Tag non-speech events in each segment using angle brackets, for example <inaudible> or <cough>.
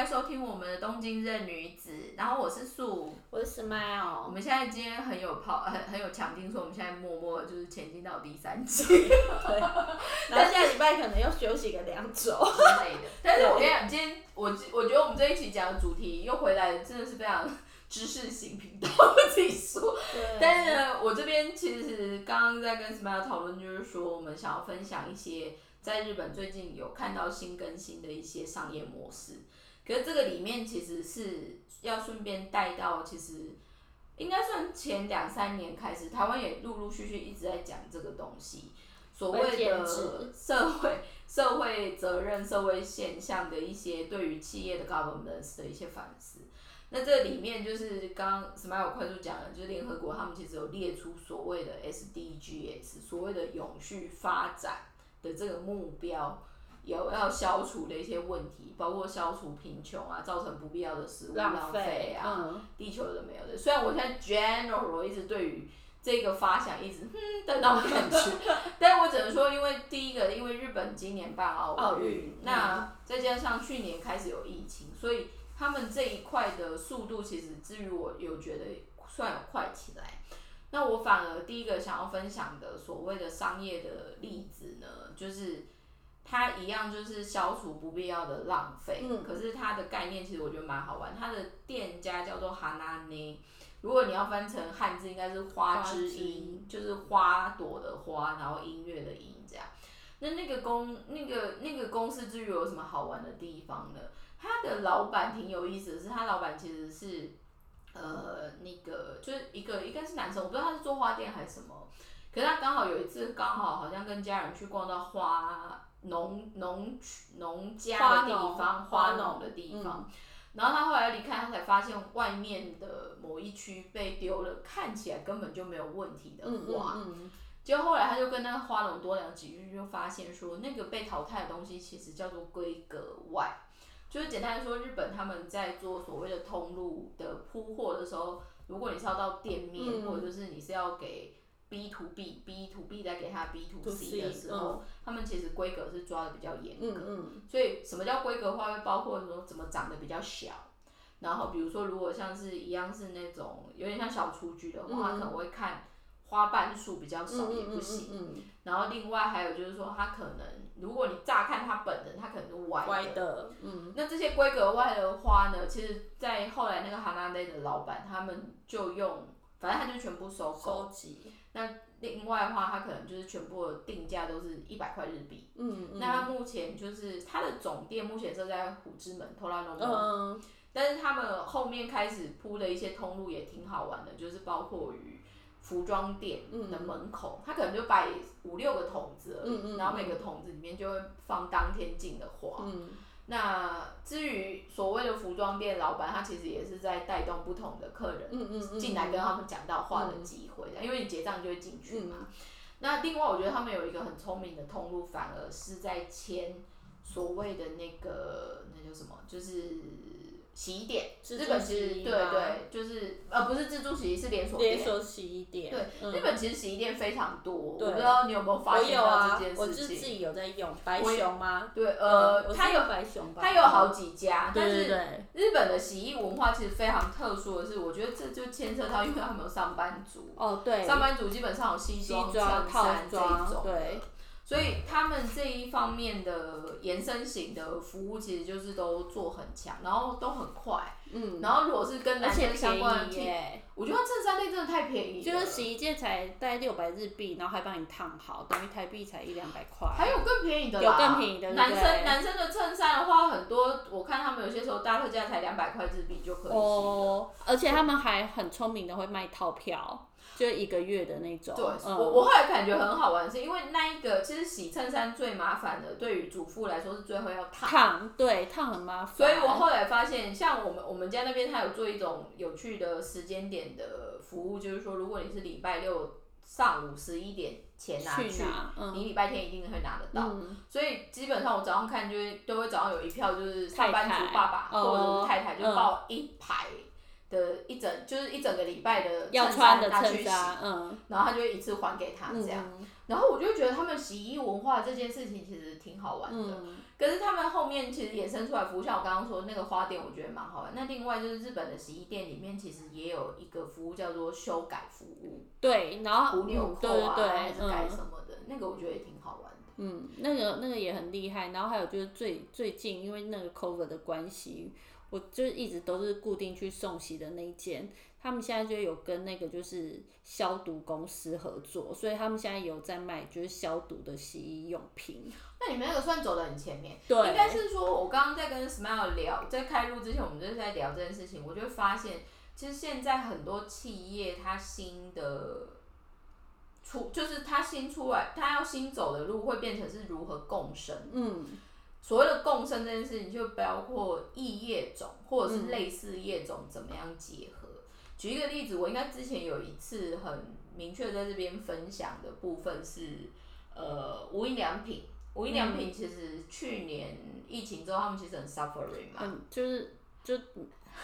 来收听我们的东京任女子，然后我是素，我是 Smile，我们现在今天很有跑，很很有强劲，说我们现在默默地就是前进到第三季对，<laughs> 然后下礼拜可能要休息个两周。之类的。但是我跟你讲，今天我我觉得我们这一期讲的主题又回来，真的是非常知识型频道，我自己说。但是呢，我这边其实刚刚在跟 Smile 讨论，就是说我们想要分享一些在日本最近有看到新更新的一些商业模式。可是这个里面其实是要顺便带到，其实应该算前两三年开始，台湾也陆陆续续一直在讲这个东西，所谓的社会社会责任、社会现象的一些对于企业的 governance 的一些反思。那这里面就是刚刚 Smile 快速讲的，就是联合国他们其实有列出所谓的 SDGs，所谓的永续发展的这个目标，有要消除的一些问题，包括消除贫穷啊，造成不必要的食物浪浪费费啊，嗯地球的没有的。虽然我现在 general 一直对于这个发想一直嗯的那种感觉，<laughs> 但是我只能说，因为第一个，因为日本今年办奥运奥运，那再加上去年开始有疫情，所以他们这一块的速度其实至于我有觉得算有快起来。那我反而第一个想要分享的所谓的商业的例子呢，就是它一样就是消除不必要的浪费，嗯可是它的概念其实我觉得蛮好玩。它的店家叫做哈娜尼，如果你要翻成汉字，应该是花之音，就是花朵的花，然后音乐的音这样。那那个公那个那个公司至于有什么好玩的地方呢？他的老板挺有意思的是，他老板其实是呃那个就是一个应该是男生，我不知道他是做花店还是什么。可是他刚好有一次刚好好像跟家人去逛到花农农农家的地方，花花农农的地方。然后他后来离开，他才发现外面的某一区被丢了，看起来根本就没有问题的嗯花。嗯嗯，结果后来他就跟那个花农多聊几句，就发现说那个被淘汰的东西其实叫做规格外，就是简单来说，日本他们在做所谓的通路的铺货的时候，如果你是要到店面，嗯或者就是你是要给 B to B、B to B 再给他 B to C 的时候，他们其实规格是抓的比较严格。嗯嗯，所以什么叫规格化？会包括说怎么长得比较小，然后比如说如果像是一样是那种有点像小雏菊的话，它可能会看花瓣数比较少也不行。然后另外还有就是说，它可能如果你乍看它本人，它可能是歪嗯，的。歪的，嗯那这些规格外的花呢，其实，在后来那个哈娜内的老板，他们就用，反正他就全部收购。收集，另外的话，它可能就是全部的定价都是一百块日币。嗯嗯，那它目前就是它的总店目前设在虎之门 t o r a n o 嗯但是他们后面开始铺的一些通路也挺好玩的，就是包括于服装店的门口，它可能就摆五六个桶子而已，嗯嗯嗯然后每个桶子里面就会放当天进的花。嗯那至于所谓的服装店老板，他其实也是在带动不同的客人进来跟他们讲到话的机会的，因为你结账就会进去嘛。那另外，我觉得他们有一个很聪明的通路，反而是在签所谓的那个那叫什么，就是洗衣店。日本其实对对，就是呃不是自助洗衣，是连锁店。连锁洗衣店，对，嗯。日本其实洗衣店非常多，我不知道你有没有发现到这件，我就是自事情。己有在用白熊吗？对，嗯呃，我它有白熊吧，它有好几家，但是日本的洗衣文化其实非常特殊的是，我觉得这就牵扯到，因为他们有上班族，哦对，上班族基本上有西西装、装套衬衫这装种的。对，所以他们这一方面的延伸型的服务其实就是都做很强，然后都很快，嗯，然后如果是跟男生相便关的我觉得衬衫类真的太便宜了，就是洗衣界才大概六百日币，然后还帮你烫好，等于台币才一两百块。还有更便宜的啦，有更便宜的男生男生的衬衫的话，很多我看他们有些时候大特价才两百块日币就可以洗了。哦，而且他们还很聪明的会卖套票，就一个月的那种。对，嗯、我我后来感觉很好玩，是因为那一个其实洗衬衫最麻烦的，对于主妇来说是最后要烫。烫，对烫很麻烦。所以我后来发现，像我们我们家那边，他有做一种有趣的时间点的服务，就是说，如果你是礼拜六上午十一点前拿去，去拿，嗯你礼拜天一定会拿得到。嗯，所以基本上我早上看就会都会早上有一票就是上班族爸爸哦或者是太太就嗯抱一排的一整就是一整个礼拜的要衬穿的衬衫拿去洗，衫，嗯，然后他就会一次还给他这样。嗯然后我就觉得他们洗衣文化这件事情其实挺好玩的。嗯，可是他们后面其实衍生出来服务，像我刚刚说那个花店，我觉得蛮好玩。那另外就是日本的洗衣店里面，其实也有一个服务叫做修改服务，对，然后补纽嗯，对扣啊，对还是对，改嗯什么的，那个我觉得也挺好玩的。嗯，那个那个也很厉害。然后还有就是最最近因为那个 cover 的关系，我就一直都是固定去送洗的那一间。他们现在就有跟那个就是消毒公司合作，所以他们现在有在卖就是消毒的洗衣用品。那你们那个算走得很前面，对应该是说，我刚刚在跟 Smile 聊，在开录之前，我们就是在聊这件事情，我就发现，其实现在很多企业它新的出，就是它新出来，它要新走的路会变成是如何共生。嗯，所谓的共生这件事情，就包括异业种或者是类似业种怎么样结合。举一个例子，我应该之前有一次很明确在这边分享的部分是，呃，无印良品。无印良品其实去年疫情之后，他们其实很 suffering 嘛。嗯，就是就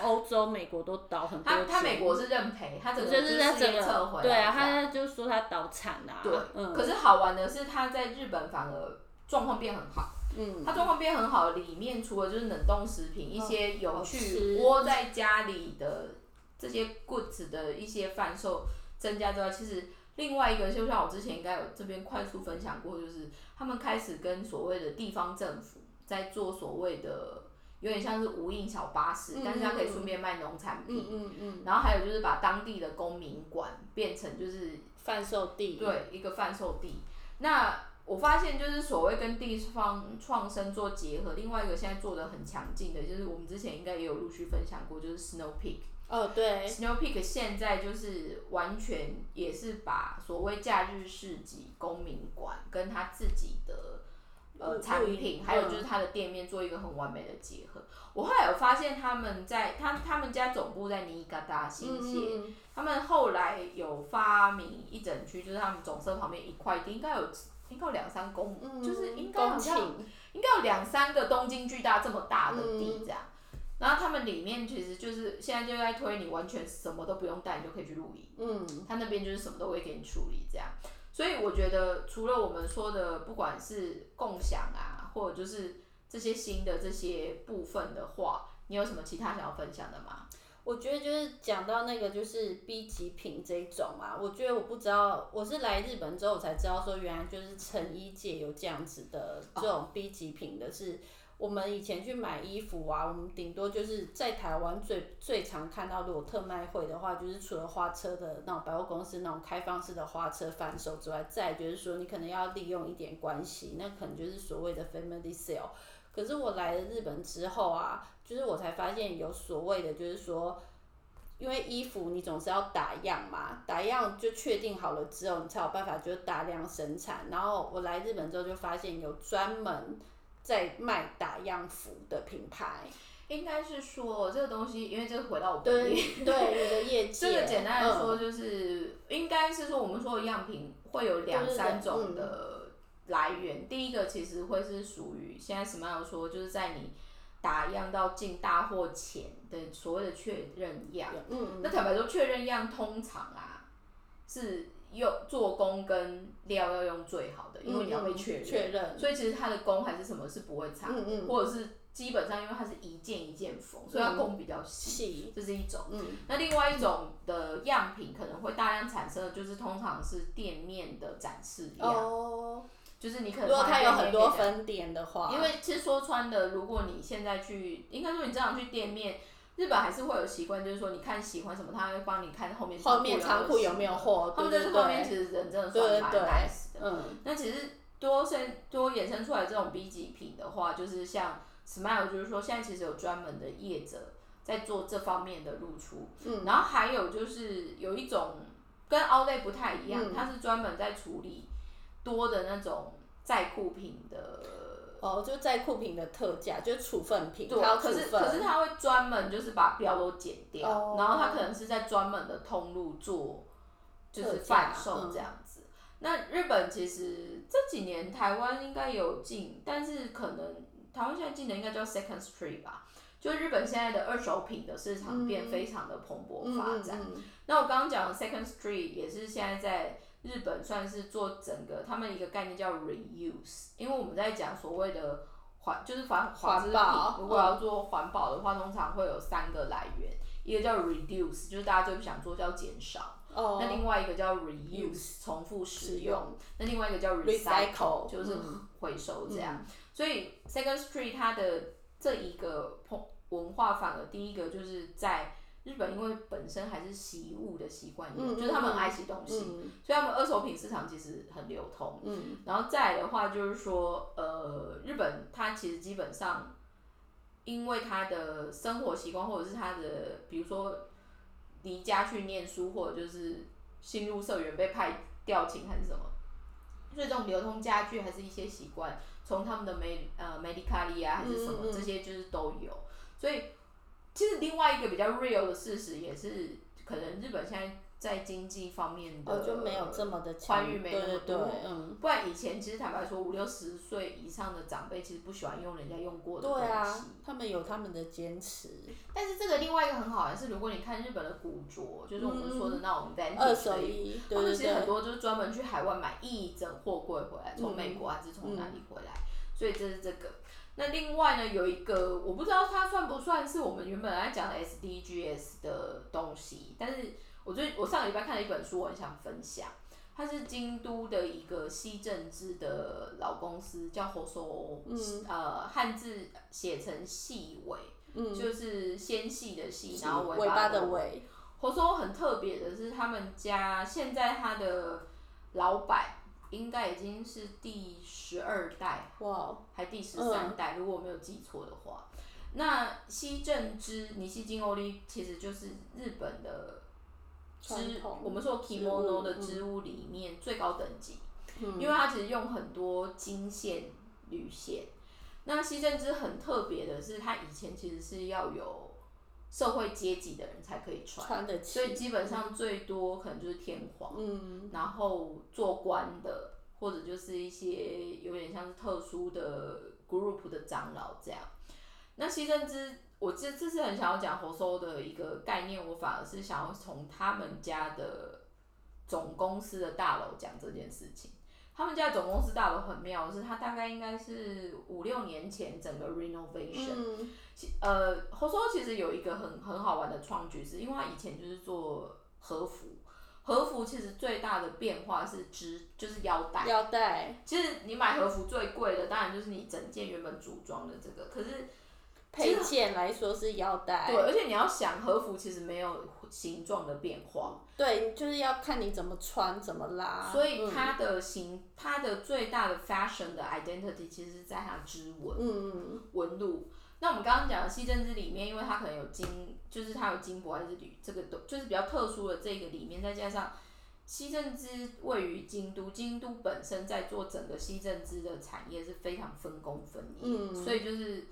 欧洲、美国都倒很多他他美国是认赔，他整个就是在事撤回来。个对啊，他就说他倒产啊，对，嗯，可是好玩的是，他在日本反而状况变很好。嗯，它状况变很好，里面除了就是冷冻食品，一些有好趣窝在家里的这些 goods 的一些贩售增加之外，其实另外一个就像我之前应该有这边快速分享过，就是他们开始跟所谓的地方政府在做所谓的有点像是无印小巴士，嗯但是它可以顺便卖农产品，嗯嗯嗯，然后还有就是把当地的公民馆变成就是贩售地，对，一个贩售地。那我发现就是所谓跟地方创生做结合，另外一个现在做的很强劲的，就是我们之前应该也有陆续分享过，就是 Snow Peak。哦对，Snow Peak 现在就是完全也是把所谓假日市集、公民馆跟他自己的呃产品，还有嗯就是他的店面做一个很完美的结合。我后来有发现他们在他他们家总部在尼加达新泻，嗯他们后来有发明一整区，就是他们总社旁边一块地，应该有应该有两三公亩，嗯，就是应该好像，应该有两三个东京巨大这么大的嗯地这样。然后他们里面其实就是现在就在推你完全什么都不用带，你就可以去露营。嗯，他那边就是什么都会给你处理这样。所以我觉得除了我们说的，不管是共享啊，或者就是这些新的这些部分的话，你有什么其他想要分享的吗？我觉得就是讲到那个就是 B 级品这一种啊，我觉得我不知道，我是来日本之后我才知道说，原来就是成衣界有这样子的这种 B 级品的是。我们以前去买衣服啊，我们顶多就是在台湾最最常看到，如果特卖会的话，就是除了花车的那种百货公司那种开放式的花车贩售之外，再就是说你可能要利用一点关系，那可能就是所谓的 family sale。可是我来了日本之后啊，就是我才发现有所谓的，就是说。因为衣服你总是要打样嘛，打样就确定好了之后，你才有办法就是大量生产。然后我来日本之后就发现有专门在卖打样服的品牌，应该是说这个东西，因为这个回到我本对业，对，你的业 <laughs> 界，这个简单来嗯说就是，应该是说我们说的样品会有两三种的来源。第一个其实会是属于现在 Smile 说，就是在你打样到进大货前的所谓的确认样。嗯那坦白说，确认样通常啊是用做工跟料要用最好的，因为你要被确认。嗯确认，所以其实它的工还是什么是不会差，嗯嗯或者是基本上因为它是一件一件缝，所以它工比较细，细，这是一种。嗯。那另外一种的样品可能会大量产生的，就是通常是店面的展示样，哦，就是你可能如果它有很多分店的话，因为其实说穿的，如果你现在去，应该说你这样去店面，日本还是会有习惯，就是说你看喜欢什么，他会帮你看后面后面仓库有没有货，他们对对在这方面，其实人真的对算蛮对 nice 的。嗯那其实多生多衍生出来这种 B 级品的话，就是像 Smile，就是说现在其实有专门的业者在做这方面的露出，嗯，然后还有就是有一种跟 Outlet 不太一样，嗯它是专门在处理多的那种在库品的。哦，就在库品的特价，就是处分品，对，可是可是他会专门就是把标都剪掉，哦然后他可能是在专门的通路做，就是贩售嗯这样子。那日本其实这几年台湾应该有进，但是可能台湾现在进的应该叫 Second Street 吧，就日本现在的二手品的市场变非常的蓬勃嗯发展。嗯嗯那我刚刚讲的 Second Street 也是现在在日本算是做整个他们一个概念叫 reuse，因为我们在讲所谓的环就是环环保，如果要做环保的话，通常会有三个来源，一个叫 reduce，就是大家最不想做叫减少，那另外一个叫 reuse，重复使用，那另外一个叫 recycle，就是回收这样。所以 Second Street 它的这一个文化反而第一个就是在。日本因为本身还是习物的习惯，就是他们爱惜东西，所以他们二手品市场其实很流通。然后再来的话，就是说，呃，日本它其实基本上，因为他的生活习惯，或者是他的，比如说离家去念书，或者就是新入社员被派调勤还是什么，所以这种流通家具还是一些习惯，从他们的美呃美 c a 利啊还是什么这些就是都有，所以。其实另外一个比较 real 的事实也是，可能日本现在在经济方面的就没有这么的宽裕，没那么多。嗯。不然以前其实坦白说，五六十岁以上的长辈其实不喜欢用人家用过的东西。对啊，他们有他们的坚持。但是这个另外一个很好的是，如果你看日本的古着，就是我们说的那种 vintage，二手衣，他们其实很多就是专门去海外买一整货柜回来，从美国还是从哪里回来，所以这是这个。那另外呢，有一个我不知道它算不算是我们原本来讲的 SDGs 的东西，但是我最我上个礼拜看了一本书，我很想分享。它是京都的一个西政治的老公司，叫火收，呃，汉字写成细尾，就是纤细的细，然后尾巴的尾。火收很特别的是，他们家现在他的老板。应该已经是第十二代，哇，还第十三代，如果我没有记错的话。那西正织尼西金欧利其实就是日本的织，我们说 kimono 的织物里面最高等级，因为它其实用很多金线、铝线。那西正织很特别的是，它以前其实是要有。社会阶级的人才可以穿，所以基本上最多可能就是天皇，嗯然后做官的，或者就是一些有点像是特殊的 group 的长老这样。那西正之，我这这次很想要讲火收的一个概念，我反而是想要从他们家的总公司的大楼讲这件事情。他们家总公司大楼很妙，是它大概应该是五六年前整个 renovation。其呃，后说其实有一个很很好玩的创举，是因为他以前就是做和服，和服其实最大的变化是织，就是腰带。腰带。其实你买和服最贵的，当然就是你整件原本组装的这个，可是配件来说是腰带。对，而且你要想和服其实没有形状的变化。对，就是要看你怎么穿怎么拉。所以它的形，它的最大的 fashion 的 identity 其实是在它织纹，嗯纹路。那我们刚刚讲的西政织里面，因为它可能有金，就是它有金箔还是铝，这个都就是比较特殊的这个里面，再加上西政织位于京都，京都本身在做整个西政织的产业是非常分工分业，所以就是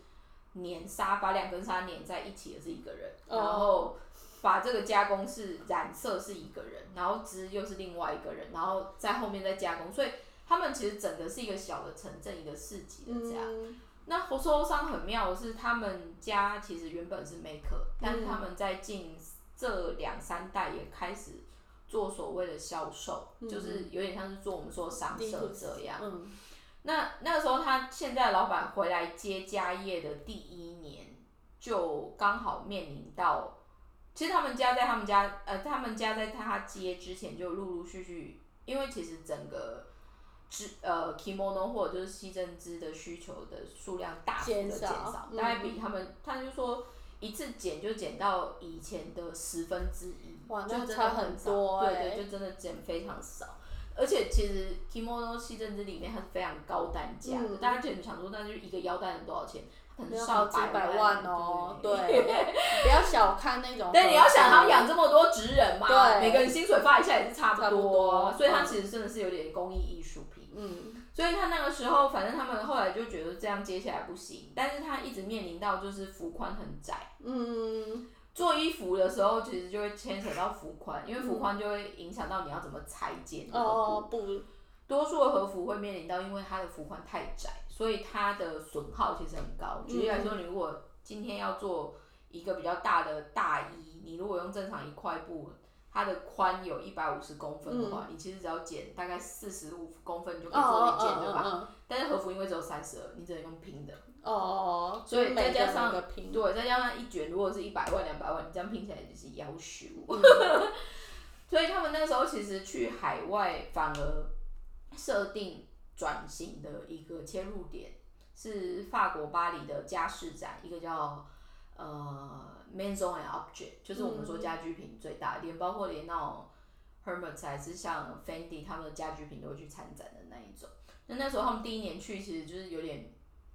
粘纱把两根纱粘在一起的是一个人，然后把这个加工是染色是一个人，然后织又是另外一个人，然后在后面再加工，所以他们其实整个是一个小的城镇，一个市集的这样。那火收商很妙的是，他们家其实原本是 maker，但是他们在近这两三代也开始做所谓的销售，就是有点像是做我们说商社这样。那那个时候，他现在老板回来接家业的第一年，就刚好面临到，其实他们家在他们家，呃，他们家在他接之前就陆陆续续，因为其实整个。织呃，kimono 或者就是西针织的需求的数量大幅的减少，大概比他们，他就说一次减就减到以前的十分之一，就真的很多，对对，就真的减非常少。而且其实 kimono 西针织里面它是非常高单价的，大家可能想说，那就一个腰带能多少钱？可能上百万哦，对，不要小看那种。<laughs> 但你要想，他养这么多职人嘛，对每个人薪水发一下也是差不多，所以他其实真的是有点工艺艺术品。嗯，所以他那个时候，反正他们后来就觉得这样接下来不行，但是他一直面临到就是幅宽很窄。嗯，做衣服的时候，其实就会牵扯到幅宽，因为幅宽就会影响到你要怎么裁剪哦布。多数的和服会面临到，因为它的幅宽太窄，所以它的损耗其实很高。举例来说，你如果今天要做一个比较大的大衣，你如果用正常一块布。它的宽有一百五十公分的话，你其实只要剪大概四十五公分就可以哦做一件，哦对吧？哦但是和服因为只有三十二，你只能用拼的。哦哦，所以再加上个拼，对，再加上一卷，如果是一百万、两百万，你这样拼起来就是要求。嗯 <laughs> 所以他们那时候其实去海外反而设定转型的一个切入点是法国巴黎的家饰展，一个叫呃 Maison and Object，就是我们说家居品最大，连包括连那种 Hermes 还是像 Fendi 他们的家居品都会去参展的那一种。那那时候他们第一年去，其实就是有点，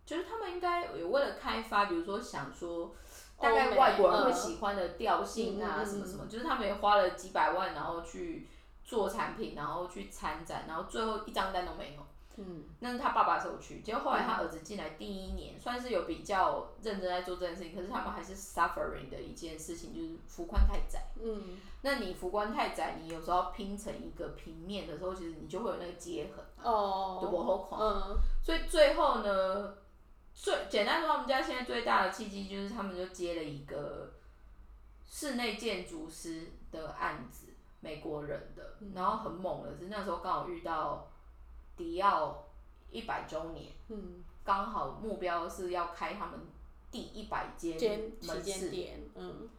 就是他们应该有为了开发，比如说想说。大概外国人会嗯喜欢的调性啊，什么什么，就是他们也花了几百万，然后去做产品，然后去参展，然后最后一张单都没有。嗯，那是他爸爸的时候去，结果后来他儿子进来第一年，算是有比较认真在做这件事情，可是他们还是 suffering 的一件事情，就是幅宽太窄。嗯，那你幅宽太窄，你有时候拼成一个平面的时候，其实你就会有那个接痕，哦，对不好看。嗯，所以最后呢，最简单说，他们家现在最大的契机就是他们就接了一个室内建筑师的案子，美国人的，然后很猛的是那时候刚好遇到迪奥一百周年，嗯，刚好目标是要开他们第一百间门市舰店，嗯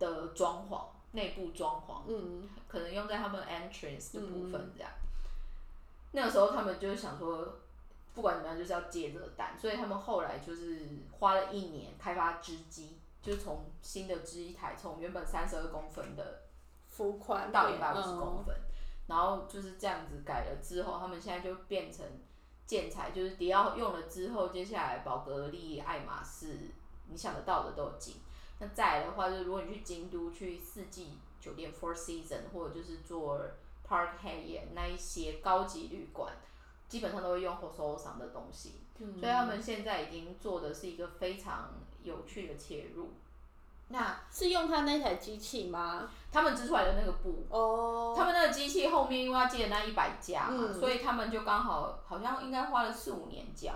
的装潢，内部装潢，嗯可能用在他们 entrance 的部分这样。那个时候他们就是想说，不管怎么样就是要接这个单，所以他们后来就是花了一年开发织机，就是从新的织衣台，从原本三十二公分的幅宽到一百五十公嗯分，然后就是这样子改了之后，他们现在就变成建材，就是迪奥用了之后，接下来宝格丽、爱马仕，你想得到的都有进。那再来的话，就是如果你去京都去四季酒店 Four Season，或者就是做 Park Hyatt 那一些高级旅馆，基本上都会用 Hoso 上的东西。嗯所以他们现在已经做的是一个非常有趣的切入。那是用他那台机器吗？他们织出来的那个布，哦，他们那个机器后面因为要接那一百家嘛，嗯所以他们就刚好好像应该花了四五年交，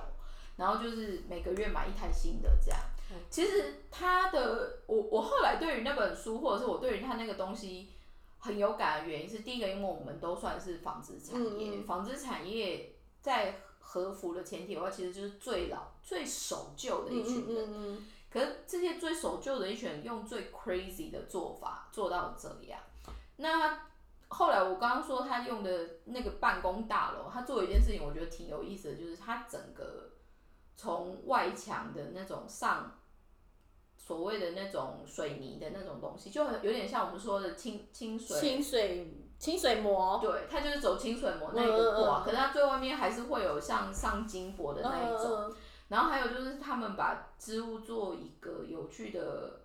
然后就是每个月买一台新的这样。其实他的我我后来对于那本书或者是我对于他那个东西很有感的原因是，第一个因为我们都算是纺织产业，纺织产业在和服的前提的话，其实就是最老最守旧的一群人。嗯嗯可是这些最守旧的一群人用最 crazy 的做法做到这样，那后来我刚刚说他用的那个办公大楼，他做了一件事情，我觉得挺有意思的，就是他整个从外墙的那种上所谓的那种水泥的那种东西，就很有点像我们说的清清嗯，水清水清水膜，对，它就是走清水膜那一个挂，嗯嗯嗯可是它最外面还是会有像上金箔的那一种。嗯然后还有就是他们把织物做一个有趣的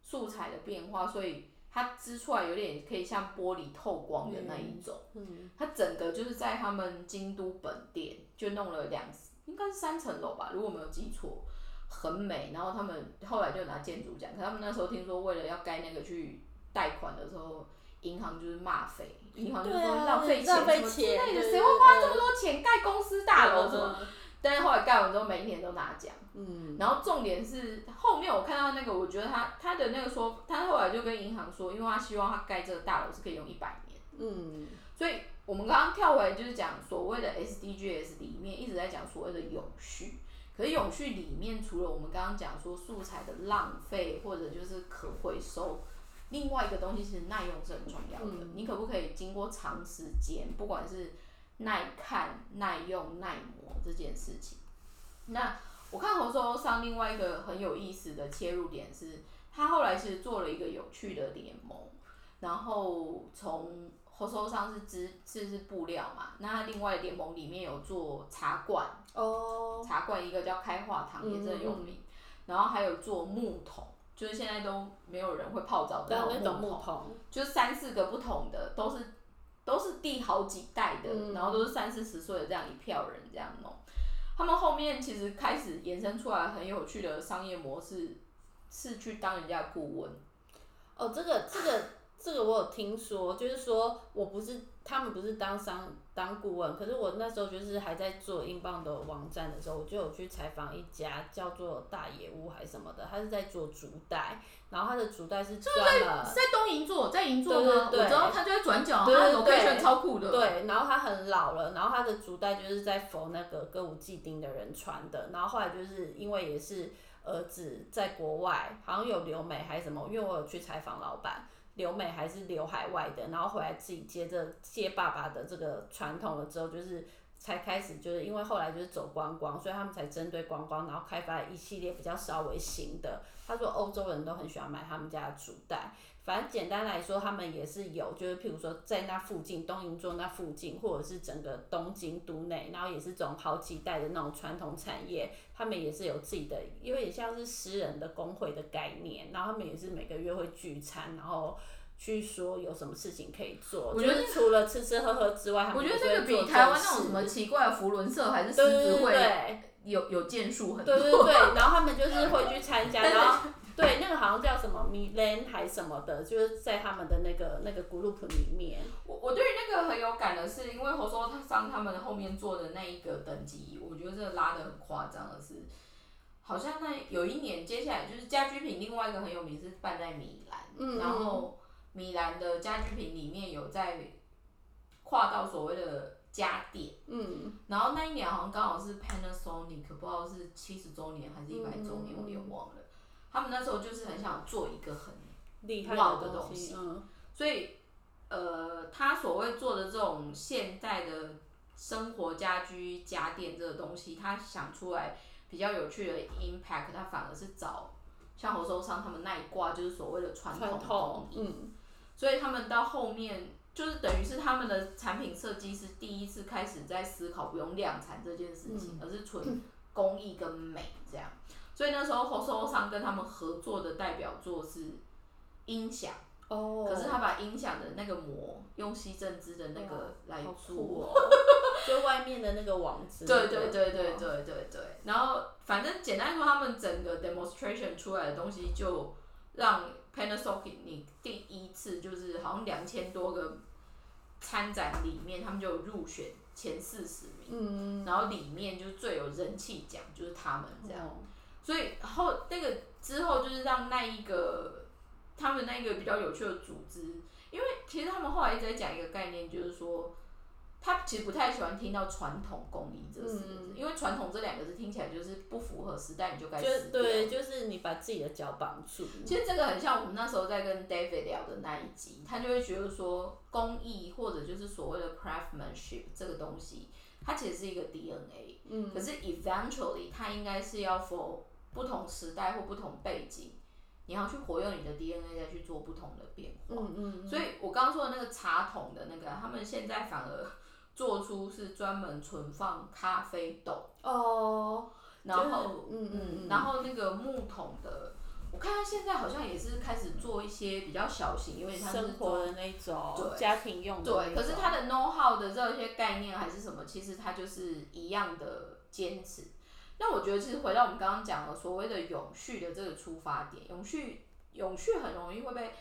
素材的变化，所以它织出来有点可以像玻璃透光的那一种。嗯它整个就是在他们京都本店就弄了两，应该是三层楼吧，如果没有记错，很美。然后他们后来就拿建筑奖，可他们那时候听说为了要盖那个去贷款的时候，银行就是骂谁，银行就说浪费钱什么之类的，谁会花这么多钱盖公司大楼什么？嗯 <laughs> 但是后来盖完之后，每一年都拿奖。嗯然后重点是后面我看到那个，我觉得他他的那个说，他后来就跟银行说，因为他希望他盖这个大楼是可以用一百年，嗯所以我们刚刚跳回来就是讲所谓的 SDGs 里面一直在讲所谓的永续，可是永续里面除了我们刚刚讲说素材的浪费或者就是可回收，另外一个东西是耐用是很重要的，嗯。你可不可以经过长时间，不管是耐看、耐用、耐磨这件事情，那。我看侯收上另外一个很有意思的切入点是，他后来其实做了一个有趣的联盟，然后从侯收上是织是是布料嘛，那他另外联盟里面有做茶罐，哦，茶罐一个叫开化堂也是很有名，然后还有做木桶，就是现在都没有人会泡澡的那种木桶，就是三四个不同的，都是都是第好几代的，嗯然后都是三四十岁的这样一票人这样弄。他们后面其实开始延伸出来很有趣的商业模式，是去当人家顾问。哦，这个这个这个我有听说，就是说我不是他们不是当商当顾问，可是我那时候就是还在做英镑的网站的时候，我就有去采访一家叫做大野屋还是什么的，他是在做竹袋，然后他的竹袋是专门是在东银座，在银座吗？对对对我知道他就在转角，他的对 location 超酷的。对，然后他很老了，然后他的竹袋就是在缝那个歌舞伎町的人穿的，然后后来就是因为也是儿子在国外，好像有留美还是什么，因为我有去采访老板，留美还是留海外的，然后回来自己接着接爸爸的这个传统了之后，就是才开始就是因为后来就是走观光，所以他们才针对观光，然后开发一系列比较稍微新的。他说欧洲人都很喜欢买他们家的竹袋。反正简单来说，他们也是有，就是譬如说在那附近东银座那附近，或者是整个东京都内，然后也是这种好几代的那种传统产业，他们也是有自己的，因为也像是私人的工会的概念，然后他们也是每个月会聚餐，然后去说有什么事情可以做。我觉得就是除了吃吃喝喝之外，我觉得这个比台湾那种什么奇怪的福伦社还是狮对会对有有建树很多。对对对，然后他们就是会去参加，<laughs> 然后对那个好像叫什么 Milan 还什么的，就是在他们的那个那个 group 里面。我我对于那个很有感的是，因为侯说他上他们后面做的那一个等级，我觉得这个拉的很夸张的是，好像那有一年接下来就是家居品，另外一个很有名是办在米兰，嗯然后米兰的家居品里面有在跨到所谓的家电，嗯，然后那一年好像刚好是 Panasonic，不知道是七十周年还是一百周年，我有点忘了。他们那时候就是很想做一个很厉害的东东西。嗯，所以，呃，他所谓做的这种现代的生活家居家电这个东西，他想出来比较有趣的 impact，他反而是找像侯收商他们那一挂，就是所谓的传统工统，艺，嗯，所以他们到后面就是等于是他们的产品设计师第一次开始在思考不用量产这件事情，而是纯工艺跟美这样。所以那时候侯收商跟他们合作的代表作是音响。哦，可是他把音响的那个膜用吸震芝的那个来做，哦，<laughs> 就外面的那个网子，对对对对对对对。然后反正简单说，他们整个 demonstration 出来的东西，就让 Panasonic 你第一次就是好像两千多个参展里面，他们就有入选前四十名，嗯，然后里面就最有人气奖就是他们这样。哦所以后那个之后就是让那一个他们那个比较有趣的组织，因为其实他们后来一直在讲一个概念，就是说他其实不太喜欢听到传统工艺这四个字，因为传统这两个字听起来就是不符合时代，你就该死掉。对，就是你把自己的脚绑住，其实这个很像我们那时候在跟 David 聊的那一集，他就会觉得说工艺或者就是所谓的 craftsmanship 这个东西，它其实是一个 DNA，嗯，可是 eventually 它应该是要 for 不同时代或不同背景，你要去活用你的 DNA 再去做不同的变化。嗯嗯，所以我刚刚说的那个茶桶的那个，他们现在反而做出是专门存放咖啡豆，哦，然后嗯嗯嗯然后那个木桶的，我看他现在好像也是开始做一些比较小型，因为它是生活的那种对家庭用的对，可是它的 know how 的这些概念还是什么，其实它就是一样的坚持。那我觉得，其实回到我们刚刚讲的所谓的永续的这个出发点，永续永续很容易会被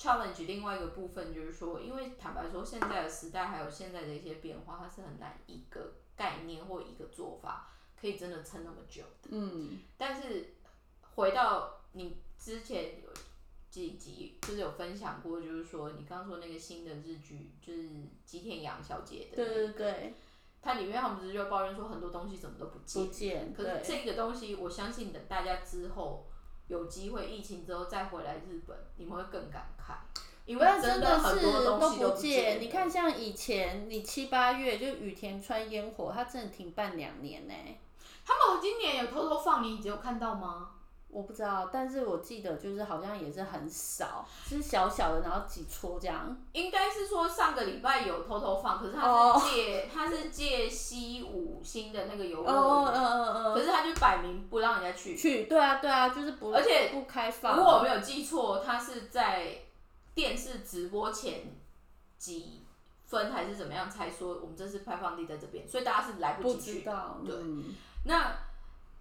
challenge。另外一个部分就是说，因为坦白说，现在的时代还有现在的一些变化，它是很难一个概念或一个做法可以真的撑那么久的。嗯，但是回到你之前有几集就是有分享过，就是说你刚刚说那个新的日剧，就是吉田洋小姐的、那对对对，它里面他们不是就抱怨说很多东西怎么都不见，不见，可是对，这个东西我相信等大家之后有机会疫情之后再回来日本，你们会更感慨，因为真的很是多东西不不见。你看，像以前你七八月就雨田川烟火，它真的停办两年呢。他们今年有偷偷放，你只有看到吗？我不知道，但是我记得就是好像也是很少，就是小小的，然后几撮这样。应该是说上个礼拜有偷偷放，可是哦他是借、他是借西五星的那个游乐哦，园，嗯嗯嗯可是他就摆明不让人家去。去，对啊对啊，就是不，而且不开放。如果我没有记错，他是在电视直播前几分还是怎么样才说我们这次排放地在这边，所以大家是来不及去。知道，对嗯那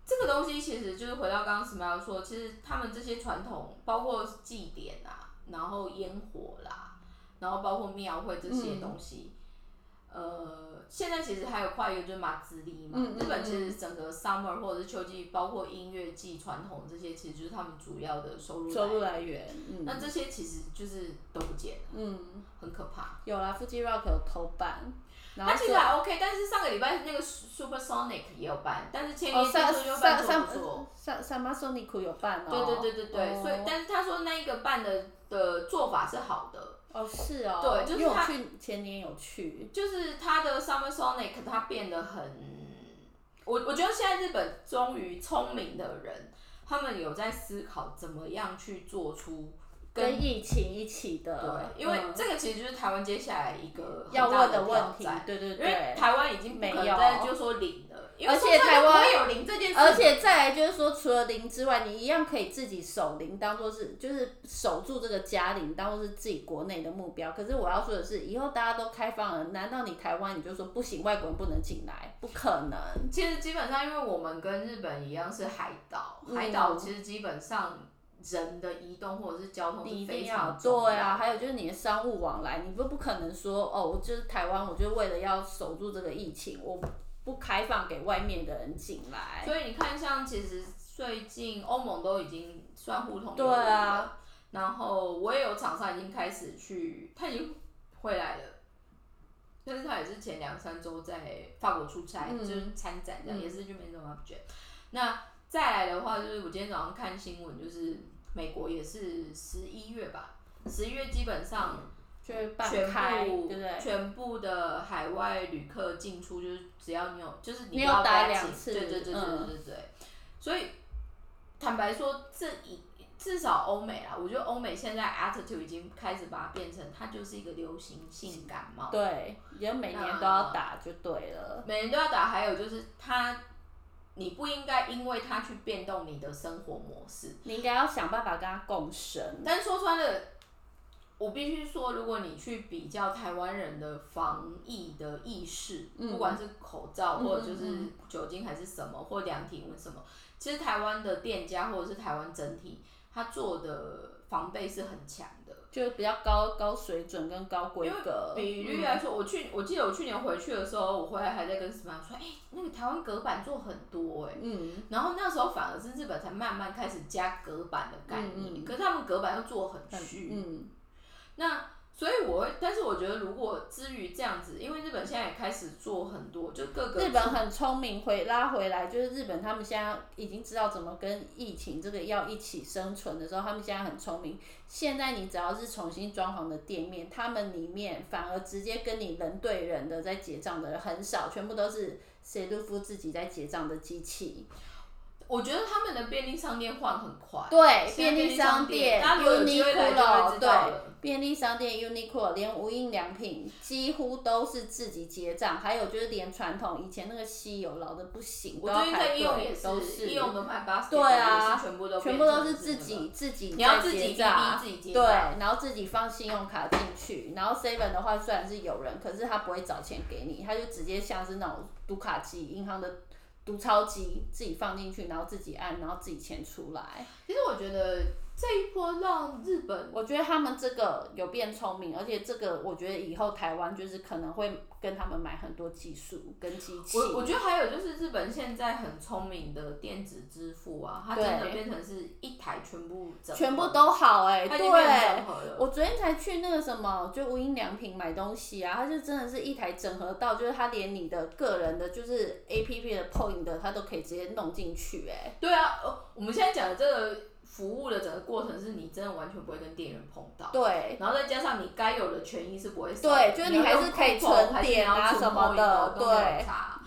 这个东西其实就是回到刚刚 Smile 说，其实他们这些传统，包括祭典啊，然后烟火啦，然后包括庙会这些东西。呃，现在其实还有跨一个就是马兹利嘛，嗯嗯日本其实整个 summer 或者是秋季，包括音乐季、传统这些，其实就是他们主要的收入收入来来源，嗯那这些其实就是都不见了，嗯，很可怕。有啦，Fuji Rock 有偷办，然后是它其实还 OK，但是上个礼拜那个 Supersonic 也有办，但是前哦，年三听说就三办做不错。三三三八 Sonic 有办哦，对对对对对，哦所以但是他说那一个办的的做法是好的，哦是哦，对就是他前年有去，就是他的 Summer Sonic 他变得很，我我觉得现在日本终于聪明的人，他们有在思考怎么样去做出跟跟疫情一起的，对，因为嗯这个其实就是台湾接下来一个要问的问问题挑战，对对因为。台湾已经没有再就说零了，而且台湾有零这件事，而且再来就是说，除了零之外，你一样可以自己守零，当做是就是守住这个家零，当做是自己国内的目标。可是我要说的是，以后大家都开放了，难道你台湾你就说不行，外国人不能进来？不可能。其实基本上，因为我们跟日本一样是海岛，嗯海岛其实基本上人的移动或者是交通是非你一定要常对啊，要还有就是你的商务往来，你不不可能说哦，我就是台湾，我就为了要守住这个疫情，我不开放给外面的人进来。所以你看，像其实最近欧盟都已经算互通有对啊，然后我也有厂商已经开始去，他已经回来了。但是他也是前两三周在法国出差，嗯就是参展这样，嗯也是去 Maison Objet。那再来的话，就是我今天早上看新闻，就是美国也是十一月吧，十一月基本上就全开，部对不对？全部的海外旅客进出，就是只要你有，就是你要带进两次对对对对对对。所以坦白说，这一至少欧美啊，我觉得欧美现在 attitude 已经开始把它变成，它就是一个流行性感冒，对，也每年都要打就对了。每年都要打。还有就是它，你不应该因为他去变动你的生活模式。你应该要想办法跟他共生。但是说穿了，我必须说，如果你去比较台湾人的防疫的意识，嗯不管是口罩嗯或者就是嗯酒精还是什么，或量体温什么，其实台湾的店家或者是台湾整体，他做的防备是很强的。就比较高高水准跟高规格。比率来说，我去，我记得我去年回去的时候，我回来还在跟什么说，哎、那个台湾隔板做很多哎、嗯，然后那时候反而是日本才慢慢开始加隔板的概念，嗯嗯可是他们隔板又做很很虚，嗯，那所以我会，但是我觉得如果至于这样子，因为日本现在也开始做很多，就各个日本很聪明，回拉回来就是日本他们现在已经知道怎么跟疫情这个要一起生存的时候，他们现在很聪明。现在你只要是重新装潢的店面，他们里面反而直接跟你人对人的在结账的人很少，全部都是谁都付自己在结账的机器。我觉得他们的便利商店换很快，对，便利商店，Uniqlo 对。便利商店 Uniqlo 连无印良品几乎都是自己结账，还有就是连传统以前那个稀有老的不行，都要我最近在排应用也队，都是。应用的买 basket，对啊全部都全部都是自己自己你要在自己结账自己结对，然后自己放信用卡进去，然后 Seven 的话虽然是有人，可是他不会找钱给你，他就直接像是那种读卡机、银行的读钞机，自己放进去，然后自己按，然后自己钱出来。其实我觉得这一波让日本我觉得他们这个有变聪明，而且这个我觉得以后台湾就是可能会跟他们买很多技术跟机器。我我觉得还有就是日本现在很聪明的电子支付啊，它真的对变成是一台全部整合全部都好哎、对。我昨天才去那个什么，就无印良品买东西啊，它就真的是一台整合到，就是它连你的个人的，就是 A P P 的 point 的，它都可以直接弄进去、哎，对啊，呃，我们现在讲的这个服务的整个过程，是你真的完全不会跟店员碰到，对，然后再加上你该有的权益是不会少。对就是你还是可以存点啊什么的对差。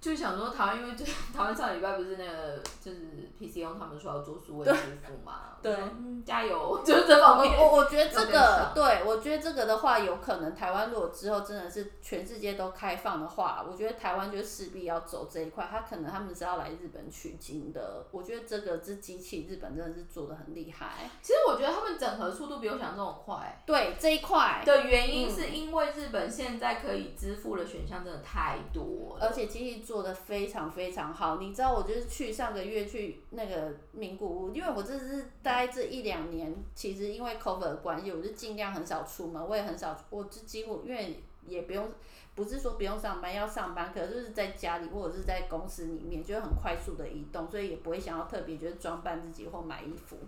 就想说台湾，因为就 <laughs> 台湾上礼拜不是那个就是 PC 用他们说要做数位支付嘛，对嗯，加油，<laughs> 就是这方面。我我我觉得这个，对我觉得这个的话，有可能台湾如果之后真的是全世界都开放的话，我觉得台湾就势必要走这一块，他可能他们是要来日本取经的。我觉得这个这机器日本真的是做的很厉害。其实我觉得他们整合速度比我想中的快。对这一块，的原因是因为日本现在可以支付的选项真的太多了。而且机器做的非常非常好。你知道，我就是去上个月去那个名古屋，因为我这是待这一两年，其实因为 cover 的关系，我就尽量很少出门，我也很少，我就几乎因为也不用，不是说不用上班要上班，可是就是在家里或者是在公司里面，就很快速的移动，所以也不会想要特别就是装扮自己或买衣服。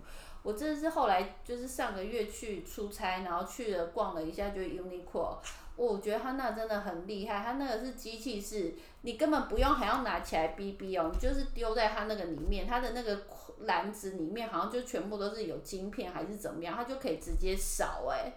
我真的是后来就是上个月去出差，然后去了逛了一下，就 Uniqlo。我觉得他那真的很厉害，他那个是机器式，你根本不用还要拿起来逼逼哦，你就是丢在他那个里面，他的那个篮子里面好像就全部都是有晶片还是怎么样，他就可以直接扫哎。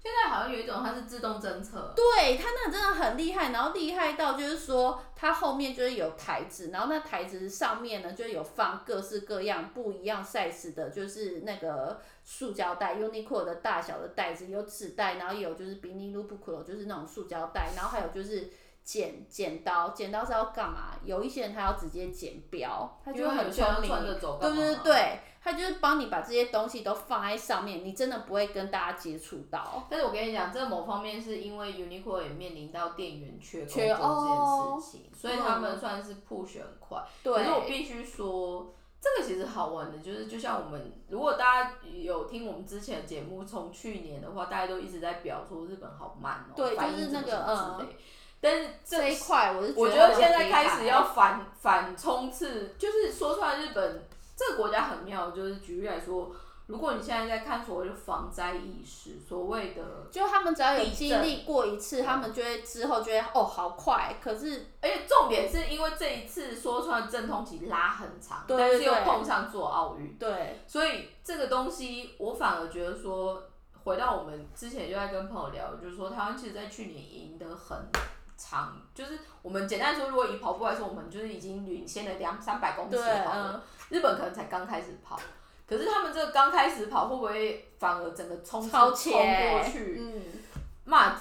现在好像有一种它是自动侦测，对它那个真的很厉害，然后厉害到就是说它后面就是有台子，然后那台子上面呢就有放各式各样不一样 size 的，就是那个塑胶袋，Uniqlo 的大小的袋子，有纸袋，然后有就是 b i n i l u p u o 就是那种塑胶袋，然后还有就是剪剪刀，剪刀是要干嘛？有一些人他要直接剪标，他就很聪明，对对对。他就是帮你把这些东西都放在上面，你真的不会跟大家接触到。但是我跟你讲，这某方面是因为 Uniqlo 也面临到店员缺工这件事情，所以他们算是 push 很快。对。可是我必须说，这个其实好玩的，就是就像我们，如果大家有听我们之前的节目，从去年的话，大家都一直在表说日本好慢哦，对，就是那个嗯。但是这一块，我是我觉得现在开始要反反冲刺，就是说出来日本。这个国家很妙，就是举例来说，如果你现在在看所谓的防灾意识，所谓的，就他们只要有经历过一次，他们就会之后觉得哦好快，可是而且重点是因为这一次说穿了阵痛期拉很长，但是又碰上做奥运，对，所以这个东西我反而觉得说，回到我们之前就在跟朋友聊，就是说台湾其实在去年赢得很长，就是我们简单说，如果以跑步来说，我们就是已经领先了两三百公尺好了。日本可能才刚开始跑，可是他们这个刚开始跑会不会反而整个冲冲过去？嗯，嘛，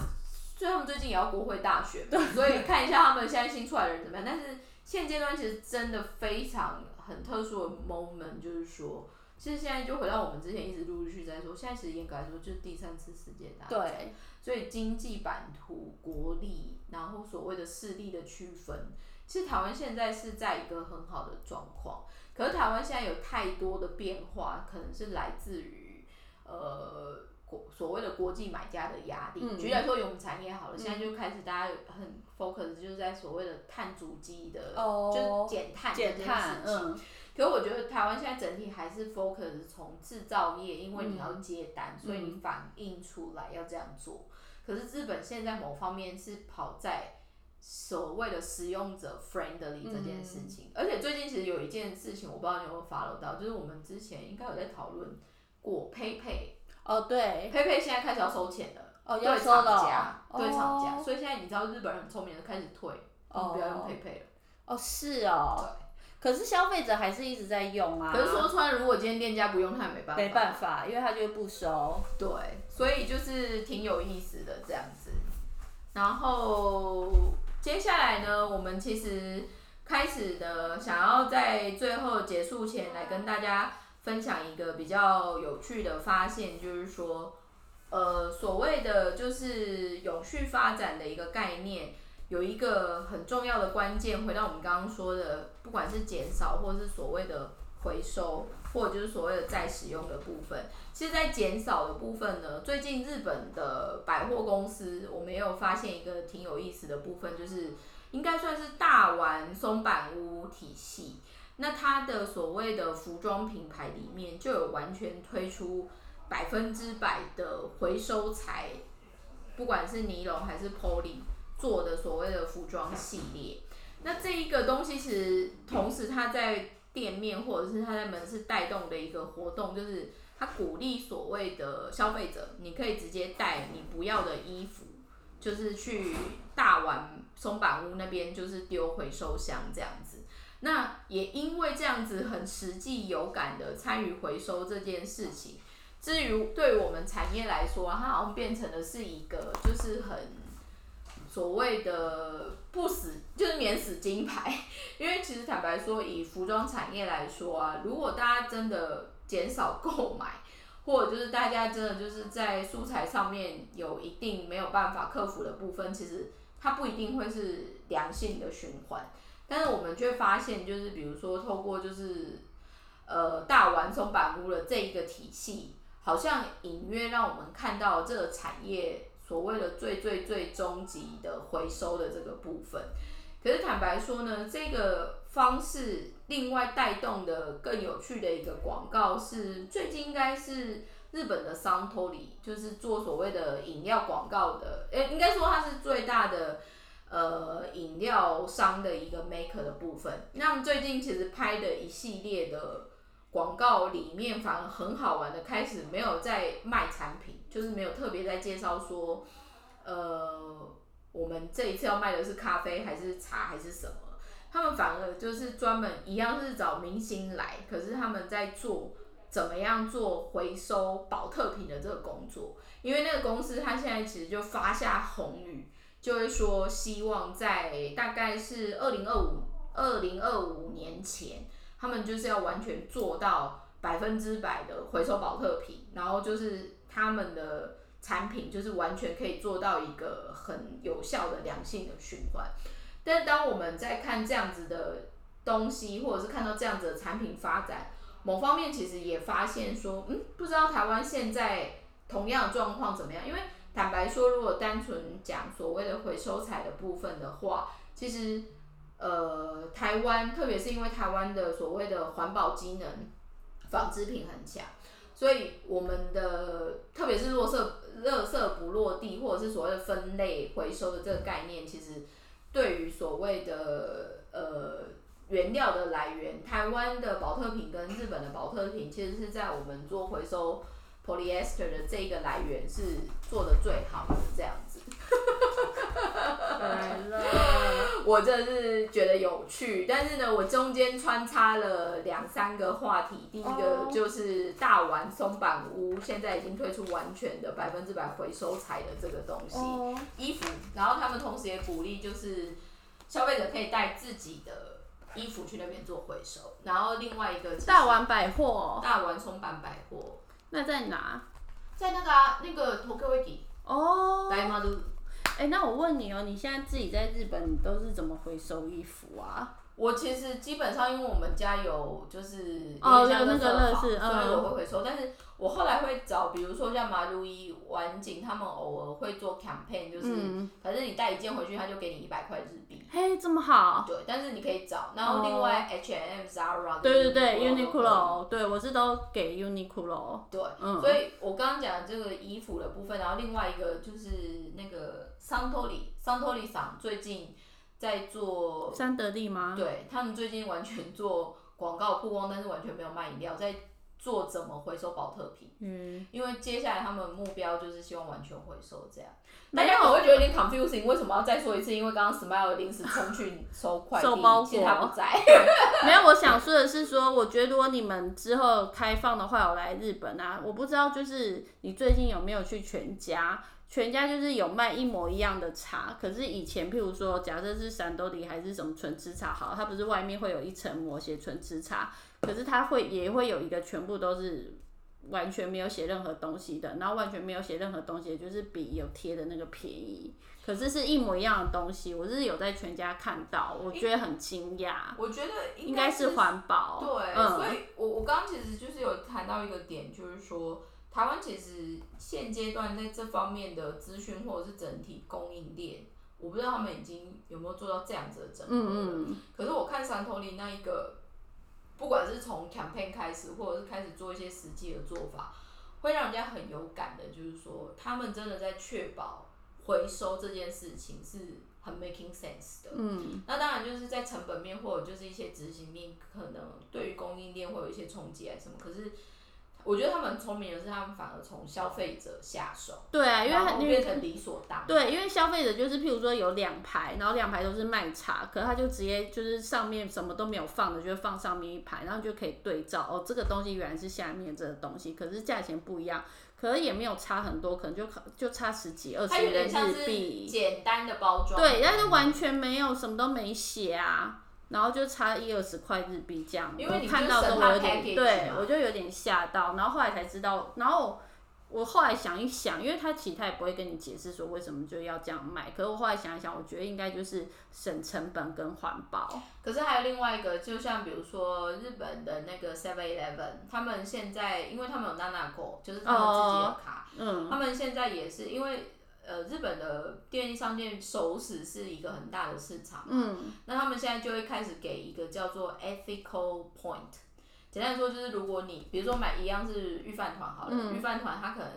所以他们最近也要国会大选，所以看一下他们现在新出来的人怎么样。但是现阶段其实真的非常很特殊的 moment，就是说，其实现在就回到我们之前一直陆陆续续在说，现在其实严格来说就是第三次世界大战，对，所以经济版图、国力，然后所谓的势力的区分，其实台湾现在是在一个很好的状况。可是台湾现在有太多的变化，可能是来自于呃国所谓的国际买家的压力。举例来说，永产业好了，现在就开始大家很 focus 就是在所谓的碳足迹的，就是减碳这件事情。可是我觉得台湾现在整体还是 focus 从制造业，因为你要接单，所以你反映出来要这样做。可是日本现在某方面是跑在。所谓的使用者 friendly 这件事情，而且最近其实有一件事情，我不知道你有没有 follow 到，就是我们之前应该有在讨论过 PayPay。哦，对，PayPay 现在开始要收钱了。哦，要收了。对厂家，所以现在你知道日本人很聪明的开始退，不要用 PayPay 了。哦，是哦。对。可是消费者还是一直在用啊。可是说穿，如果今天店家不用，他也没办法。没办法，因为他就不收。对，所以就是挺有意思的这样子，然后。接下来呢，我们其实开始的想要在最后结束前来跟大家分享一个比较有趣的发现，就是说，呃，所谓的就是永续发展的一个概念，有一个很重要的关键，回到我们刚刚说的，不管是减少或是所谓的回收，或者就是所谓的再使用的部分。其实，在减少的部分呢，最近日本的百货公司，我们也有发现一个挺有意思的部分，就是应该算是大丸松板屋体系。那它的所谓的服装品牌里面，就有完全推出百分之百的回收材，不管是尼龙还是 poly 做的所谓的服装系列。那这一个东西，其实同时它在店面或者是它在门市带动的一个活动，就是。他鼓励所谓的消费者，你可以直接带你不要的衣服，就是去大丸松板屋那边，就是丢回收箱这样子。那也因为这样子很实际有感的参与回收这件事情，至于对我们产业来说，它好像变成的是一个就是很所谓的不死，就是免死金牌。<laughs> 因为其实坦白说，以服装产业来说啊，如果大家真的减少购买，或者就是大家真的就是在素材上面有一定没有办法克服的部分，其实它不一定会是良性的循环。但是我们却发现，就是比如说透过就是呃大丸松板屋的这一个体系，好像隐约让我们看到这个产业所谓的最最最终极的回收的这个部分。可是坦白说呢，这个方式另外带动的更有趣的一个广告是，最近应该是日本的桑托里，就是做所谓的饮料广告的，诶、应该说它是最大的呃饮料商的一个 maker 的部分。那么最近其实拍的一系列的广告里面，反而很好玩的，开始没有在卖产品，就是没有特别在介绍说，呃。我们这一次要卖的是咖啡还是茶还是什么？他们反而就是专门一样是找明星来，可是他们在做怎么样做回收保特瓶的这个工作。因为那个公司它现在其实就发下宏语，就会说希望在大概是二零二五二零二五年前，他们就是要完全做到百分之百的回收保特瓶，然后就是他们的。产品就是完全可以做到一个很有效的良性的循环，但当我们在看这样子的东西，或者是看到这样子的产品发展，某方面其实也发现说，嗯，不知道台湾现在同样的状况怎么样？因为坦白说，如果单纯讲所谓的回收材的部分的话，其实呃，台湾特别是因为台湾的所谓的环保机能、纺织品很强。所以我们的特别是落色、热色不落地，或者是所谓的分类回收的这个概念，其实对于所谓的呃原料的来源，台湾的保特瓶跟日本的保特瓶，其实是在我们做回收 polyester 的这个来源是做的最好的这样。来了，我真的是觉得有趣，但是呢，我中间穿插了两三个话题。第一个就是大丸松板屋现在已经推出完全的百分之百回收材的这个东西，衣服。然后他们同时也鼓励，就是消费者可以带自己的衣服去那边做回收。然后另外一个大丸百货，大丸松板百货，那在哪？在那个啊，那个 Tokyo w i k i 哦，大马路。哎，那我问你哦，你现在自己在日本，你都是怎么回收衣服啊？我其实基本上，因为我们家有就是哦，有那个乐事，所以我会回收。但是我后来会找，比如说像马路一、晚景，他们偶尔会做 campaign，就是反正你带一件回去，他就给你一百块日币。嘿，这么好。对，但是你可以找。然后另外 H M Zara。对对对，Uniqlo，对我是都给 Uniqlo。对，所以我刚刚讲这个衣服的部分，然后另外一个就是那个桑托里，桑托里桑最近。在做三得利吗？对他们最近完全做广告曝光，但是完全没有卖饮料，在做怎么回收保特瓶。嗯，因为接下来他们目标就是希望完全回收这样。大家可能会觉得有点 confusing，为什么要再说一次？因为刚刚 Smile 临时冲去收快递，其实他不在。<laughs> 没有，我想说的是说，我觉得如果你们之后开放的话，我来日本啊，我不知道就是你最近有没有去全家。全家就是有卖一模一样的茶，可是以前譬如说，假设是山兜里还是什么纯吃茶，好，它不是外面会有一层膜写纯吃茶，可是它会也会有一个全部都是完全没有写任何东西的，然后完全没有写任何东西，就是比有贴的那个便宜，可是是一模一样的东西，我是有在全家看到，我觉得很惊讶。我觉得应该是环保。对，所以我我刚刚其实就是有谈到一个点，就是说。台湾其实现阶段在这方面的资讯或者是整体供应链，我不知道他们已经有没有做到这样子的整合。嗯嗯。可是我看三头里那一个，不管是从 campaign 开始，或者是开始做一些实际的做法，会让人家很有感的，就是说他们真的在确保回收这件事情是很 making sense 的。嗯。那当然就是在成本面或者就是一些执行面，可能对于供应链会有一些冲击还是什么，可是。我觉得他们很聪明的是，他们反而从消费者下手。对啊，因为变成理所当然。对，因为消费者就是，譬如说有两排，然后两排都是卖茶，可他就直接就是上面什么都没有放的，就放上面一排，然后就可以对照哦，这个东西原来是下面这个东西，可是价钱不一样，可能也没有差很多，可能就就差十几二十元日币。简单的包装。对，但是完全没有什么都没写啊。然后就差一二十块日币这样，我看到都有点，对我就有点吓到。然后后来才知道，然后我后来想一想，因为他其实他也不会跟你解释说为什么就要这样卖，可是我后来想一想，我觉得应该就是省成本跟环保。可是还有另外一个，就像比如说日本的那个 Seven Eleven，他们现在因为他们有 Nanaco，就是他们自己的卡，嗯，他们现在也是因为呃日本的便利商店熟食是一个很大的市场，嗯，那他们现在就会开始给一个叫做 ethical point。简单说就是，如果你比如说买一样是御饭团好了，嗯御饭团它可能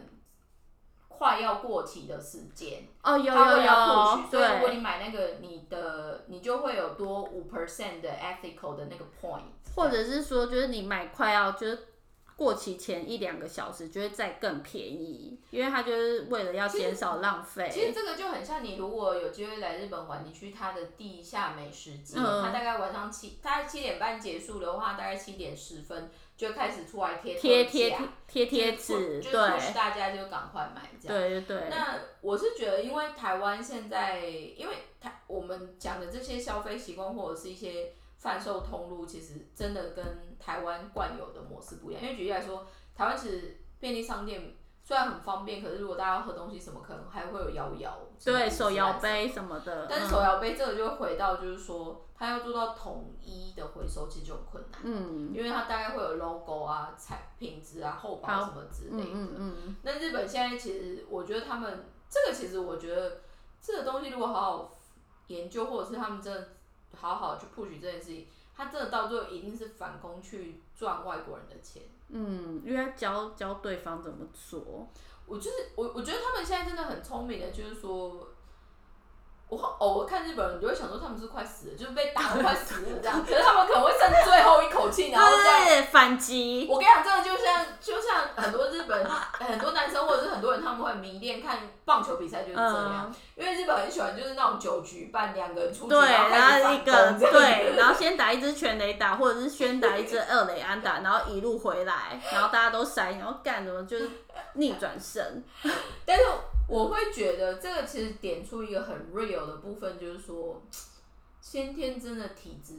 快要过期的时间，哦，有它有会要过有，期，所以如果，你买那个你的你就会有多五 percent 的 ethical 的那个 point，或者是说，就是你买快要就是过期前一两个小时，就会再更便宜，因为它就是为了要减少浪费。其实这个就很像你如果有机会来日本玩，你去它的地下美食街，嗯它大概晚上七，大概七点半结束的话，大概七点十分就会开始出来贴特贴贴价贴纸，就是大家就赶快买这样。对对对，那我是觉得，因为台湾现在，因为台我们讲的这些消费习惯或者是一些贩售通路，其实真的跟台湾惯有的模式不一样。因为举例来说，台湾其实便利商店虽然很方便，可是如果大家要喝东西什么，可能还会有摇摇，对手摇杯什么的，但是手摇杯这个就会回到，就是说，它要做到统一的回收，其实就很困难，嗯。因为它大概会有 logo 啊、产品质啊、厚薄什么之嗯类的。嗯嗯，那日本现在其实，我觉得他们这个其实我觉得这个东西如果好好研究，或者是他们真的好好去 push 这件事情，他真的到最后一定是反攻去赚外国人的钱。嗯，因为要教教对方怎么做，我就是我，我觉得他们现在真的很聪明的，就是说，我偶尔看日本人，你就会想说他们是快死了，就是被打的快死了这样，可是他们可能会剩最后一口气，然后再。对，反击，我跟你讲，真的就像就像很多日本很多男生或者是很多人，他们会迷恋看棒球比赛，就是这样。嗯，因为日本很喜欢就是那种九局半两个人出局，对，然后一个对，然后先打一支全垒打，或者是先打一支二垒安打，然后一路回来，然后大家都塞，然后干什么就是逆转身，<laughs> 但是我会觉得这个其实点出一个很 real 的部分，就是说先天真的体质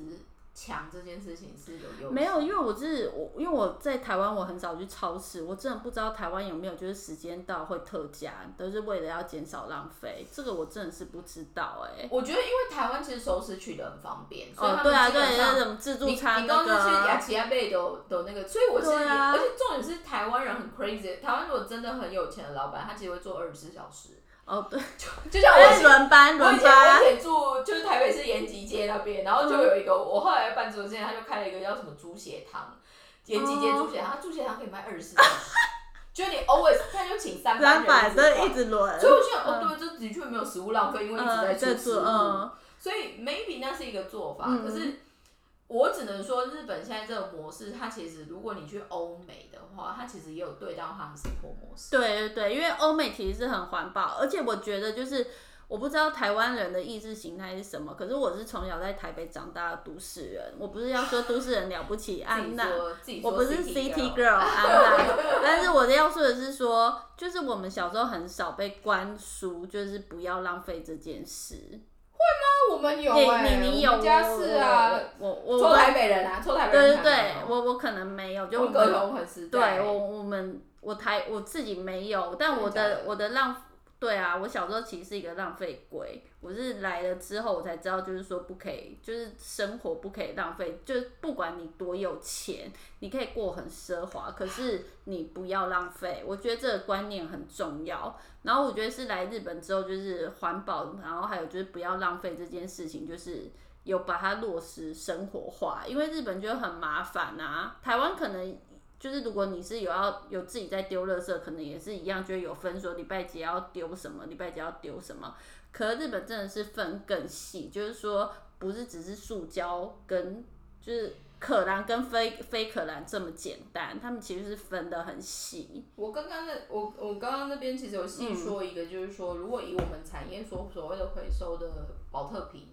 强这件事情是有优势没有，因为我是我，因为我在台湾，我很少去超市，我真的不知道台湾有没有就是时间到会特价，都是为了要减少浪费，这个我真的是不知道哎、我觉得因为台湾其实熟食取得很方便，所以哦，他对啊，对，那种自助你餐那你光是去雅个，琪亚贝都都那个，所以我其实也、对啊而且重点是台湾人很 crazy，台湾如果真的很有钱的老板，他其实会做二十四小时，哦对，<laughs> 就像我以哎前轮班我以轮前我以，前住就是台北市延吉街那边，然后就有一个、我后来办桌之前，他就开了一个叫什么猪血汤，延吉街猪血汤，他猪血汤可以卖二十四小时，就是你 always 他就请三班 <laughs> 三人。一直轮，所以我就想，哦，对，这的确没有食物浪费，因为一直在嗯，在做，出食物，嗯，所以 maybe 那是一个做法，嗯。可是。我只能说，日本现在这个模式，它其实如果你去欧美的话，它其实也有对到它的生活模式。对对对，因为欧美其实是很环保，而且我觉得就是我不知道台湾人的意识形态是什么，可是我是从小在台北长大的都市人，我不是要说都市人了不起，<laughs> 安娜。我不是 City girl Girl <laughs> 安娜，但是我要说的是说，就是我们小时候很少被灌输，就是不要浪费这件事。那我们有你哎、你你有我们家是啊，我我臭我台北人啊，抽台北对对人看到，对我我可能没有，就我们同很时对代，我我们我台我自己没有，但我真的假的的？我的浪对啊，我小时候其实是一个浪费鬼，我是来了之后我才知道，就是说不可以，就是生活不可以浪费，就是不管你多有钱，你可以过很奢华，可是你不要浪费，我觉得这个观念很重要。然后我觉得是来日本之后，就是环保，然后还有就是不要浪费这件事情，就是有把它落实生活化，因为日本就很麻烦啊，台湾可能。就是如果你是有要有自己在丢垃圾，可能也是一样，就会有分说礼拜几要丢什么，礼拜几要丢什么。可日本真的是分更细，就是说不是只是塑胶跟就是可燃跟非非可燃这么简单，他们其实是分的很细。我刚刚那我我刚刚那边其实有细说一个，就是说，如果以我们产业所所谓的回收的保特瓶，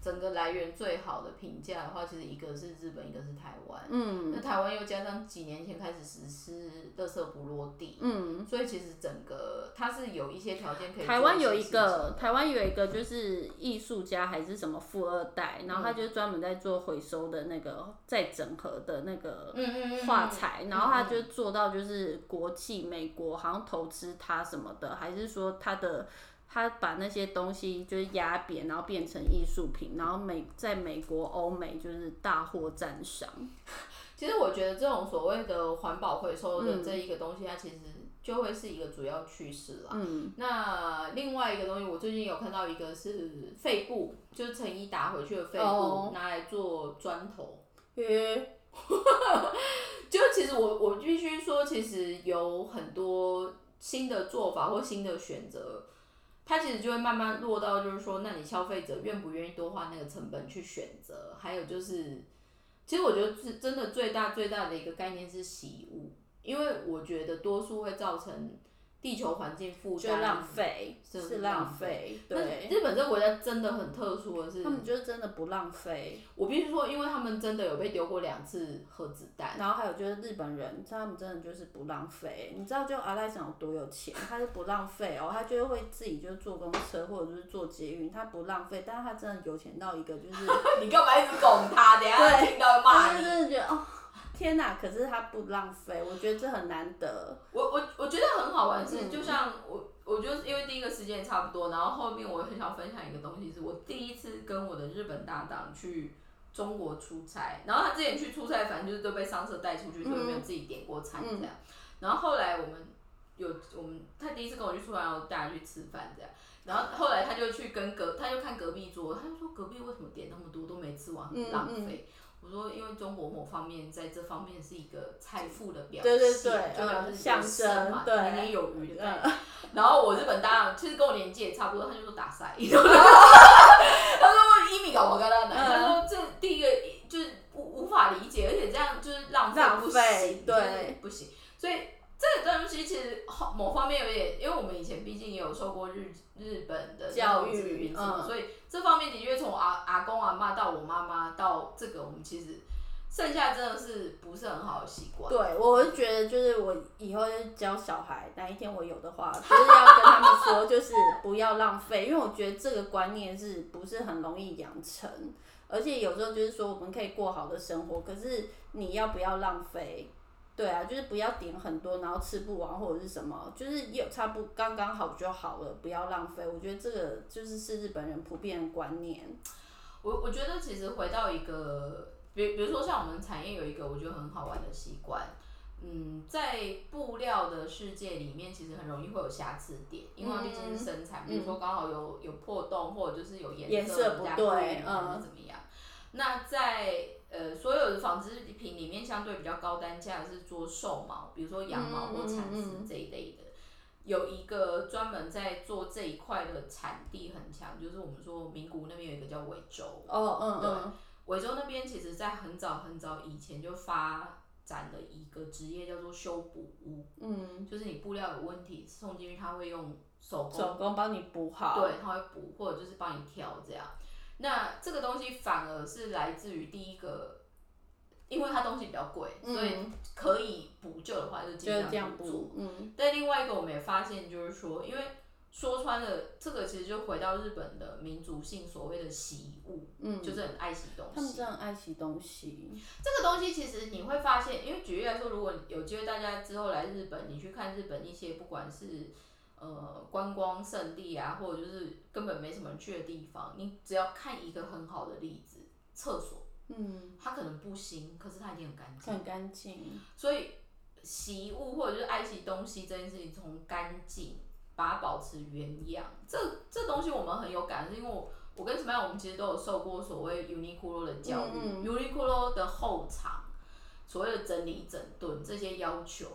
整个来源最好的评价的话，其实一个是日本，一个是台湾。嗯那台湾又加上几年前开始实施垃圾不落地，嗯，所以其实整个它是有一些条件可以。台湾有一个，台湾有一个就是艺术家还是什么富二代，然后嗯他就专门在做回收的那个再整合的那个嗯嗯嗯画材，然后他就做到就是国际美国好像投资他什么的，还是说他的他把那些东西就是压扁，然后变成艺术品，然后美在美国、欧美就是大获赞赏。其实我觉得这种所谓的环保回收的这一个东西，它其实就会是一个主要趋势啦。嗯，那另外一个东西，我最近有看到一个是废布，就是成衣打回去的废布，哦拿来做砖头。<laughs> 耶，就其实我我必须说，其实有很多新的做法或新的选择，它其实就会慢慢落到就是说，那你消费者愿不愿意多花那个成本去选择？还有就是，其实我觉得是真的最大最大的一个概念是习物，因为我觉得多数会造成地球环境负担就浪费，是是浪浪费，那对。日本这个国家真的很特殊的是他，们就是真的不浪费，我必须说，因为他们真的有被丢过两次核子弹。然后还有就是日本人，他们真的就是不浪费。你知道就阿赖桑有多有钱，他是不浪费哦，他就会自己就坐公车或者就是坐捷运，他不浪费，但是他真的有钱到一个就是，<laughs> 你干嘛一直拱他？等下对听到骂你。他就真的觉得哦，天哪！可是它不浪费，我觉得这很难得。我我我觉得很好玩嗯是，就像我我就是因为第一个时间也差不多，然后后面我很想分享一个东西，是我第一次跟我的日本搭档去中国出差，然后他之前去出差，反正就是都被上车带出去，所以没有自己点过餐这样。然后后来我们有我们他第一次跟我去出来，然后带他去吃饭这样。然后后来他就去跟隔，他就看隔壁桌，他就说隔壁为什么点那么多都没吃完，很浪费。我说，因为中国某方面在这方面是一个财富的表现，对对对就表示嗯象征嘛，年年有余的概嗯念。然后我日本搭档其实跟我年纪也差不多，他就说打赛，<laughs> 他说一米搞我跟他他说这第一个就是无无法理解，而且这样就是浪费浪不费行，对不行。所以这个东西其实好某方面有点，因为我们以前毕竟也有受过日日本的教育嗯所以这方面的确从阿阿公阿妈到我妈妈到这个，我们其实剩下真的是不是很好的习惯。对，我会觉得就是我以后就教小孩，哪一天我有的话，就是要跟他们说，就是不要浪费，因为我觉得这个观念是不是很容易养成，而且有时候就是说我们可以过好的生活，可是你要不要浪费？对啊，就是不要点很多，然后吃不完或者是什么，就是有差不刚刚好就好了，不要浪费。我觉得这个就是是日本人普遍的观念。我我觉得其实回到一个，比比如说像我们产业有一个我觉得很好玩的习惯，嗯，在布料的世界里面，其实很容易会有瑕疵点，因为它毕竟是生产，比如说刚好有有破洞，或者就是有颜颜色不不对嗯怎么样。那在呃所有的纺织品里面，相对比较高单价的是做兽毛，比如说羊毛或蚕丝这一类的。有一个专门在做这一块的产地很强，就是我们说名古屋那边有一个叫尾州，哦，嗯嗯，尾州那边其实在很早很早以前就发展了一个职业叫做修补屋，嗯，就是你布料有问题送进去，他会用手工手工帮你补好。对，他会补或者就是帮你挑这样。那这个东西反而是来自于第一个，因为它东西比较贵，所以嗯可以补救的话就尽就是这样量补做。补，嗯，但另外一个我们也发现，就是说，因为说穿了，这个其实就回到日本的民族性所谓的习物，嗯就是很爱惜东他们西。真的很爱惜东西。这个东西其实你会发现，因为举例来说，如果有机会大家之后来日本，你去看日本一些不管是呃观光胜地啊，或者就是根本没什么人去的地方，你只要看一个很好的例子，厕所，嗯，它可能不新，可是它已经很干净。很干净。所以习物或者就是爱惜东西这件事情，从干净把它保持原样，这这东西我们很有感，是因为我我跟什么样，我们其实都有受过所谓 Uniqlo 的教育、嗯 u n i q l o 的后场所谓的整理整顿这些要求，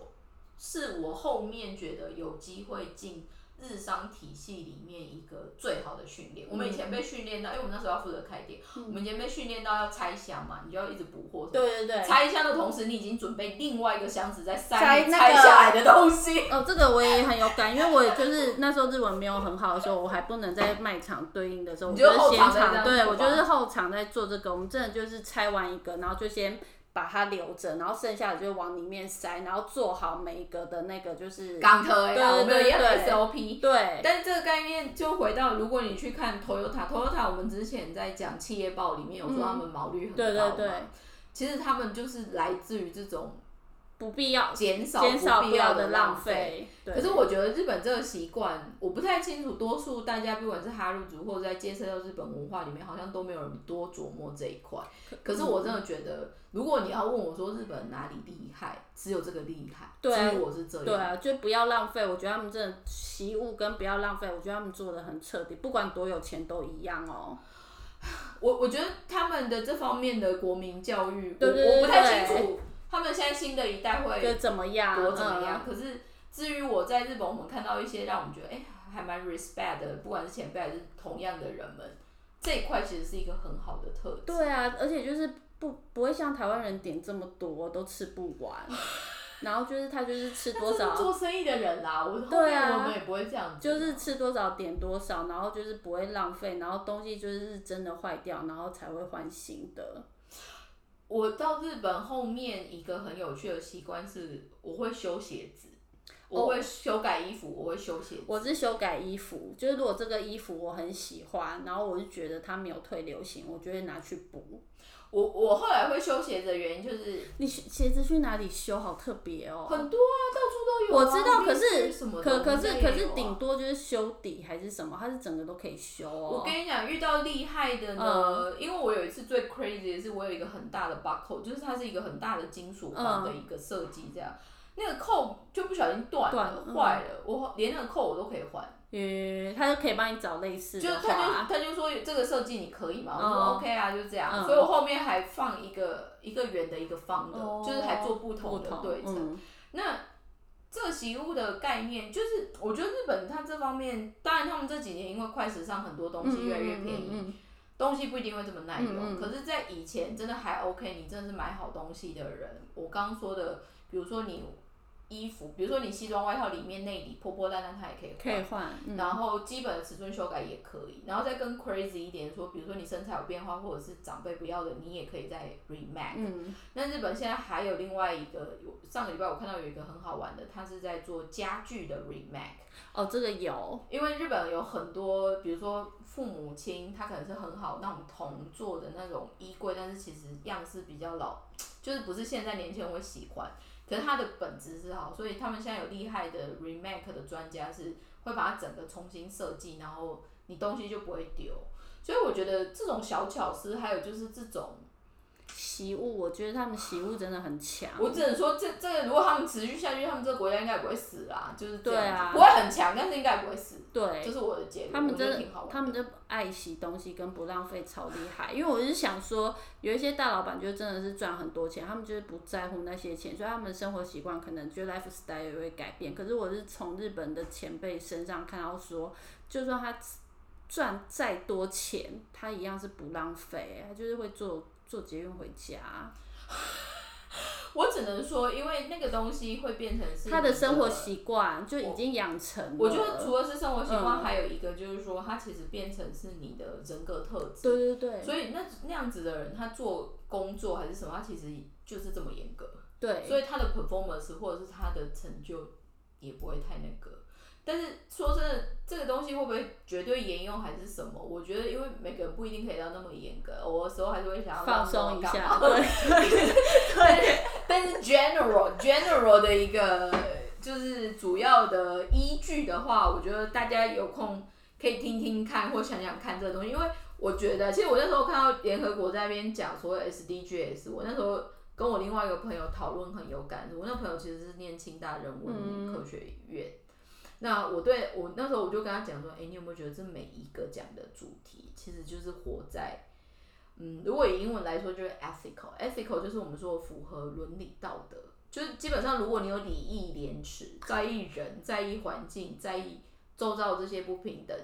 是我后面觉得有机会进日商体系里面一个最好的训练。我们以前被训练到，因为我们那时候要负责开店，我们以前被训练到要拆箱嘛，你就要一直补货。对对对。拆箱的同时，你已经准备另外一个箱子在塞拆拆下来的东西。哦，这个我也很有感，因为我就是那时候日文没有很好的时候，我还不能在卖场对应的时候，我就是现场，对我就是后场在做这个。我们真的就是拆完一个，然后就先。把它留着，然后剩下的就往里面塞，然后做好每一个的那个就是港特呀，我们有一样的 SOP。对。但是这个概念就回到，如果你去看 Toyota，Toyota 我们之前在讲企业报里面有说他们毛率很高对对对。其实他们就是来自于这种。不必要减少减少不要的浪费。可是我觉得日本这个习惯，我不太清楚，多数大家不管是哈日族或者在接触到日本文化里面，好像都没有人多琢磨这一块。可是我真的觉得，如果你要问我说日本哪里厉害，只有这个厉害。对，我是这样。对啊，就不要浪费。我觉得他们真的习物跟不要浪费，我觉得他们做的很彻底，不管多有钱都一样哦。<sighs> 我我觉得他们的这方面的国民教育，我我不太清楚。他们现在新的一代会怎么样？多怎么样？可是至于我在日本，我们看到一些让我们觉得哎，还蛮 respect 的，不管是前辈还是同样的人们，这一块其实是一个很好的特质。对啊，而且就是不不会像台湾人点这么多都吃不完，<laughs> 然后就是他就是吃多少做生意的人啦，我对啊，我们也不会这样，就是吃多少点多少，然后就是不会浪费，然后东西就是真的坏掉，然后才会换新的。我到日本后面一个很有趣的习惯是，我会修鞋子，我会修改衣服，我会修鞋子。我是修改衣服，就是如果这个衣服我很喜欢，然后我就觉得它没有退流行，我就会拿去补。我我后来会修鞋子的原因就是，你鞋子去哪里修？好特别哦。很多啊，到处都有。我知道，可是可可是可是顶多就是修底还是什么，它是整个都可以修哦。我跟你讲，遇到厉害的呢，因为我有一次最 crazy 的是，我有一个很大的 buckle，就是它是一个很大的金属环的一个设计，这样那个扣就不小心断了，坏了，我连那个扣我都可以换。呃，他就可以帮你找类似的。就他就他就说这个设计你可以吗？我说 OK 啊，就这样。所以我后面还放一个一个圆的，一个方的，就是还做不同的对称。那这个习物的概念，就是我觉得日本它这方面，当然他们这几年因为快时尚，很多东西越来越便宜，东西不一定会这么耐用。可是，在以前真的还 OK，你真的是买好东西的人。我刚刚说的，比如说你。衣服，比如说你西装外套里面内里破破烂烂，它也可以换。可以换。然后基本的尺寸修改也可以。然后再更 crazy 一点说，比如说你身材有变化，或者是长辈不要的，你也可以再 remake。嗯。那日本现在还有另外一个，上个礼拜我看到有一个很好玩的，它是在做家具的 remake。哦，这个有。因为日本有很多，比如说父母亲，他可能是很好那种铜做的那种衣柜，但是其实样式比较老，就是不是现在年轻人会喜欢。可是它的本质是好，所以他们现在有厉害的 remake 的专家是会把它整个重新设计，然后你东西就不会丢。所以我觉得这种小巧思，还有就是这种。习物，我觉得他们习物真的很强。我只能说，这这个如果他们持续下去，他们这个国家应该不会死啦，就是对啊，不会很强，但是应该不会死。对，这是我的结论。他们真的，他们的爱惜东西跟不浪费超厉害。因为我是想说，有一些大老板就真的是赚很多钱，他们就是不在乎那些钱，所以他们的生活习惯可能就 lifestyle 也会改变。可是我是从日本的前辈身上看到说，就算他赚再多钱，他一样是不浪费，他就是会做。坐捷运回家，我只能说，因为那个东西会变成是他的生活习惯就已经养成。我觉得除了是生活习惯，还有一个就是说，他其实变成是你的人格特质。对对对。所以那那样子的人，他做工作还是什么，他其实就是这么严格。对。所以他的 performance 或者是他的成就也不会太那个。但是说真的，这个东西会不会绝对沿用还是什么？我觉得，因为每个人不一定可以到那么严格，偶尔时候还是会想要放松一下。对对。<laughs> 但是 general general 的一个就是主要的依据的话，我觉得大家有空可以听听看或想想看这个东西，因为我觉得，其实我那时候看到联合国在那边讲所谓 SDGs，我那时候跟我另外一个朋友讨论很有感。我那朋友其实是念清大人文科学院。那我对我那时候我就跟他讲说，哎，你有没有觉得这每一个讲的主题，其实就是活在，嗯，如果以英文来说就是 ethical，ethical 就是我们说符合伦理道德，就是基本上如果你有礼义廉耻，在意人，在意环境，在意周遭这些不平等，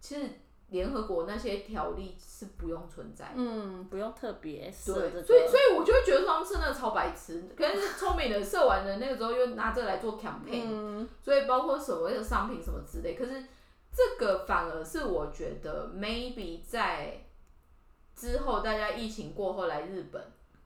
其实联合国那些条例是不用存在的。嗯，不用特别设对，这个。所以所以我就会觉得说他们真的超白痴，可能是聪明的设完了那个时候又拿这个来做 campaign，、嗯，所以包括所谓的商品什么之类，可是这个反而是我觉得 maybe 在之后大家疫情过后来日本，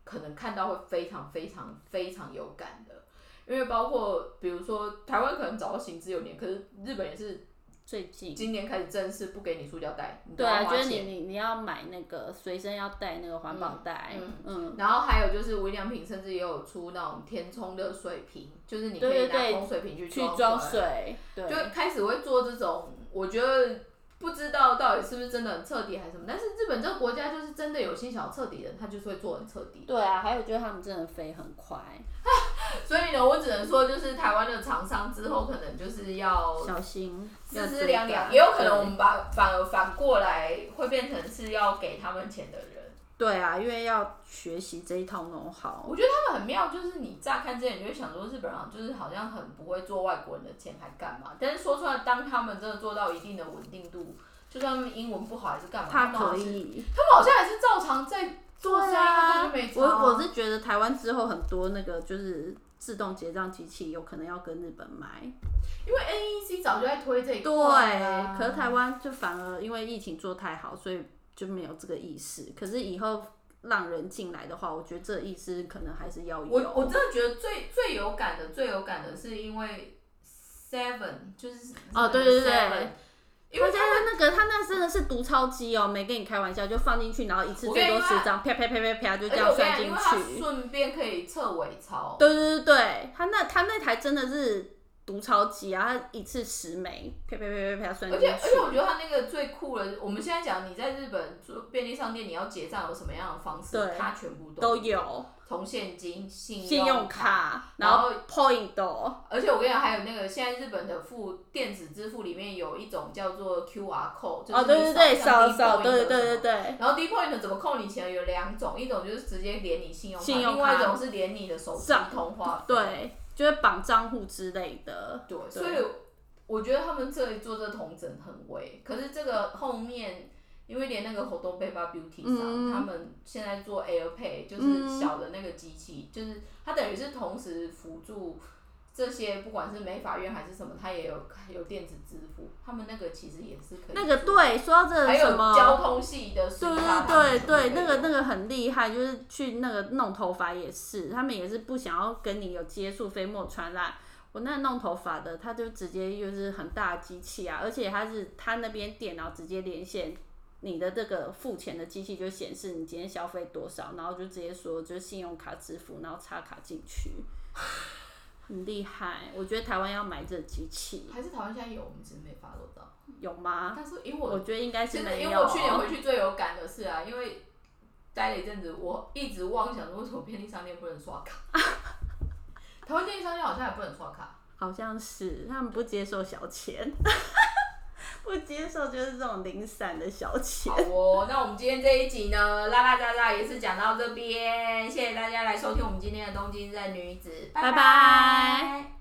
可能看到会非常非常非常有感的，因为包括比如说台湾可能早就行之有年，可是日本也是最近。今年开始正式不给你塑胶袋，你都对啊，就是你钱。你你要买那个随身要带那个环保袋，嗯嗯，然后还有就是无印良品甚至也有出那种填充的水瓶，就是你可以对对对拿空水瓶去去装装水，水，对，就开始会做这种，我觉得不知道到底是不是真的很彻底还是什么，但是日本这个国家就是真的有心想要彻底的人，他就是会做很彻底。对啊，还有就是他们真的飞很快，<laughs> <laughs> 所以呢，我只能说就是台湾的厂商之后可能就是要小心，要思思追赶量量，也有可能我们把反而反过来会变成是要给他们钱的人。对啊，因为要学习这一套 know how，我觉得他们很妙，就是你乍看之前你就会想说日本人就是好像很不会做外国人的钱还干嘛，但是说出来，当他们真的做到一定的稳定度，就算他们英文不好还是干嘛，他们可以。他们好像还是照常在做生意，他们就没差。我我是觉得台湾之后很多那个就是自动结账机器有可能要跟日本买，因为 NEC 早就在推这一对，块啊。可是台湾就反而因为疫情做太好，所以就没有这个意识。可是以后让人进来的话，我觉得这意识可能还是要有。我我真的觉得最最有感的，最有感的是因为 Seven 就是哦对对对因为他家那个他那真的是读钞机哦，没跟你开玩笑，就放进去，然后一次最多十张，啪啪啪啪啪就而这样算进去。顺便可以测伪钞，对对对对，他那他那台真的是读钞机啊，他一次十枚，啪啪啪啪啪算进去。且而且我觉得他那个最酷的，我们现在讲你在日本做便利商店，你要结账有什么样的方式对，它全部都有，有从现金、信信用卡。然然后 point 哦而且我跟你讲，还有那个现在日本的付电子支付里面有一种叫做 QR code，就是哦，对对对，你扫扫扫，对对对对然后 D point 怎么扣你钱有两种，一种就是直接连你信用卡，信用卡另外一种是连你的手机账通话。对，就是绑账户之类的。对，所以我觉得他们这里做这同整很微，可是这个后面，因为连那个活动背包 Beauty 上，嗯他们现在做 AirPay，就是嗯小的那个机器，就是它等于是同时辅助这些，不管是美法院还是什么，它也有有电子支付，他们那个其实也是可以那个，对，说到这个还有什么，交通系的对对对对，那个那个个很厉害，就是去那个弄头发也是，他们也是不想要跟你有接触，飞沫传染。我那弄头发的，他就直接就是很大的机器啊，而且他是他那边电脑直接连线你的这个付钱的机器，就显示你今天消费多少，然后就直接说就是信用卡支付，然后插卡进去，很厉害。我觉得台湾要买这机器，还是台湾现在有，我们只是没发落到。有吗？但是因为我我觉得应该是没有。因为我去年回去最有感的是啊，因为待了一阵子，我一直妄想说为什么便利商店不能刷卡。<laughs> 台湾便利商店好像也不能刷卡。好像是他们不接受小钱，不接受就是这种零散的小钱好。哦，那我们今天这一集呢，拉拉杂杂也是讲到这边，谢谢大家来收听我们今天的东京热女子，拜拜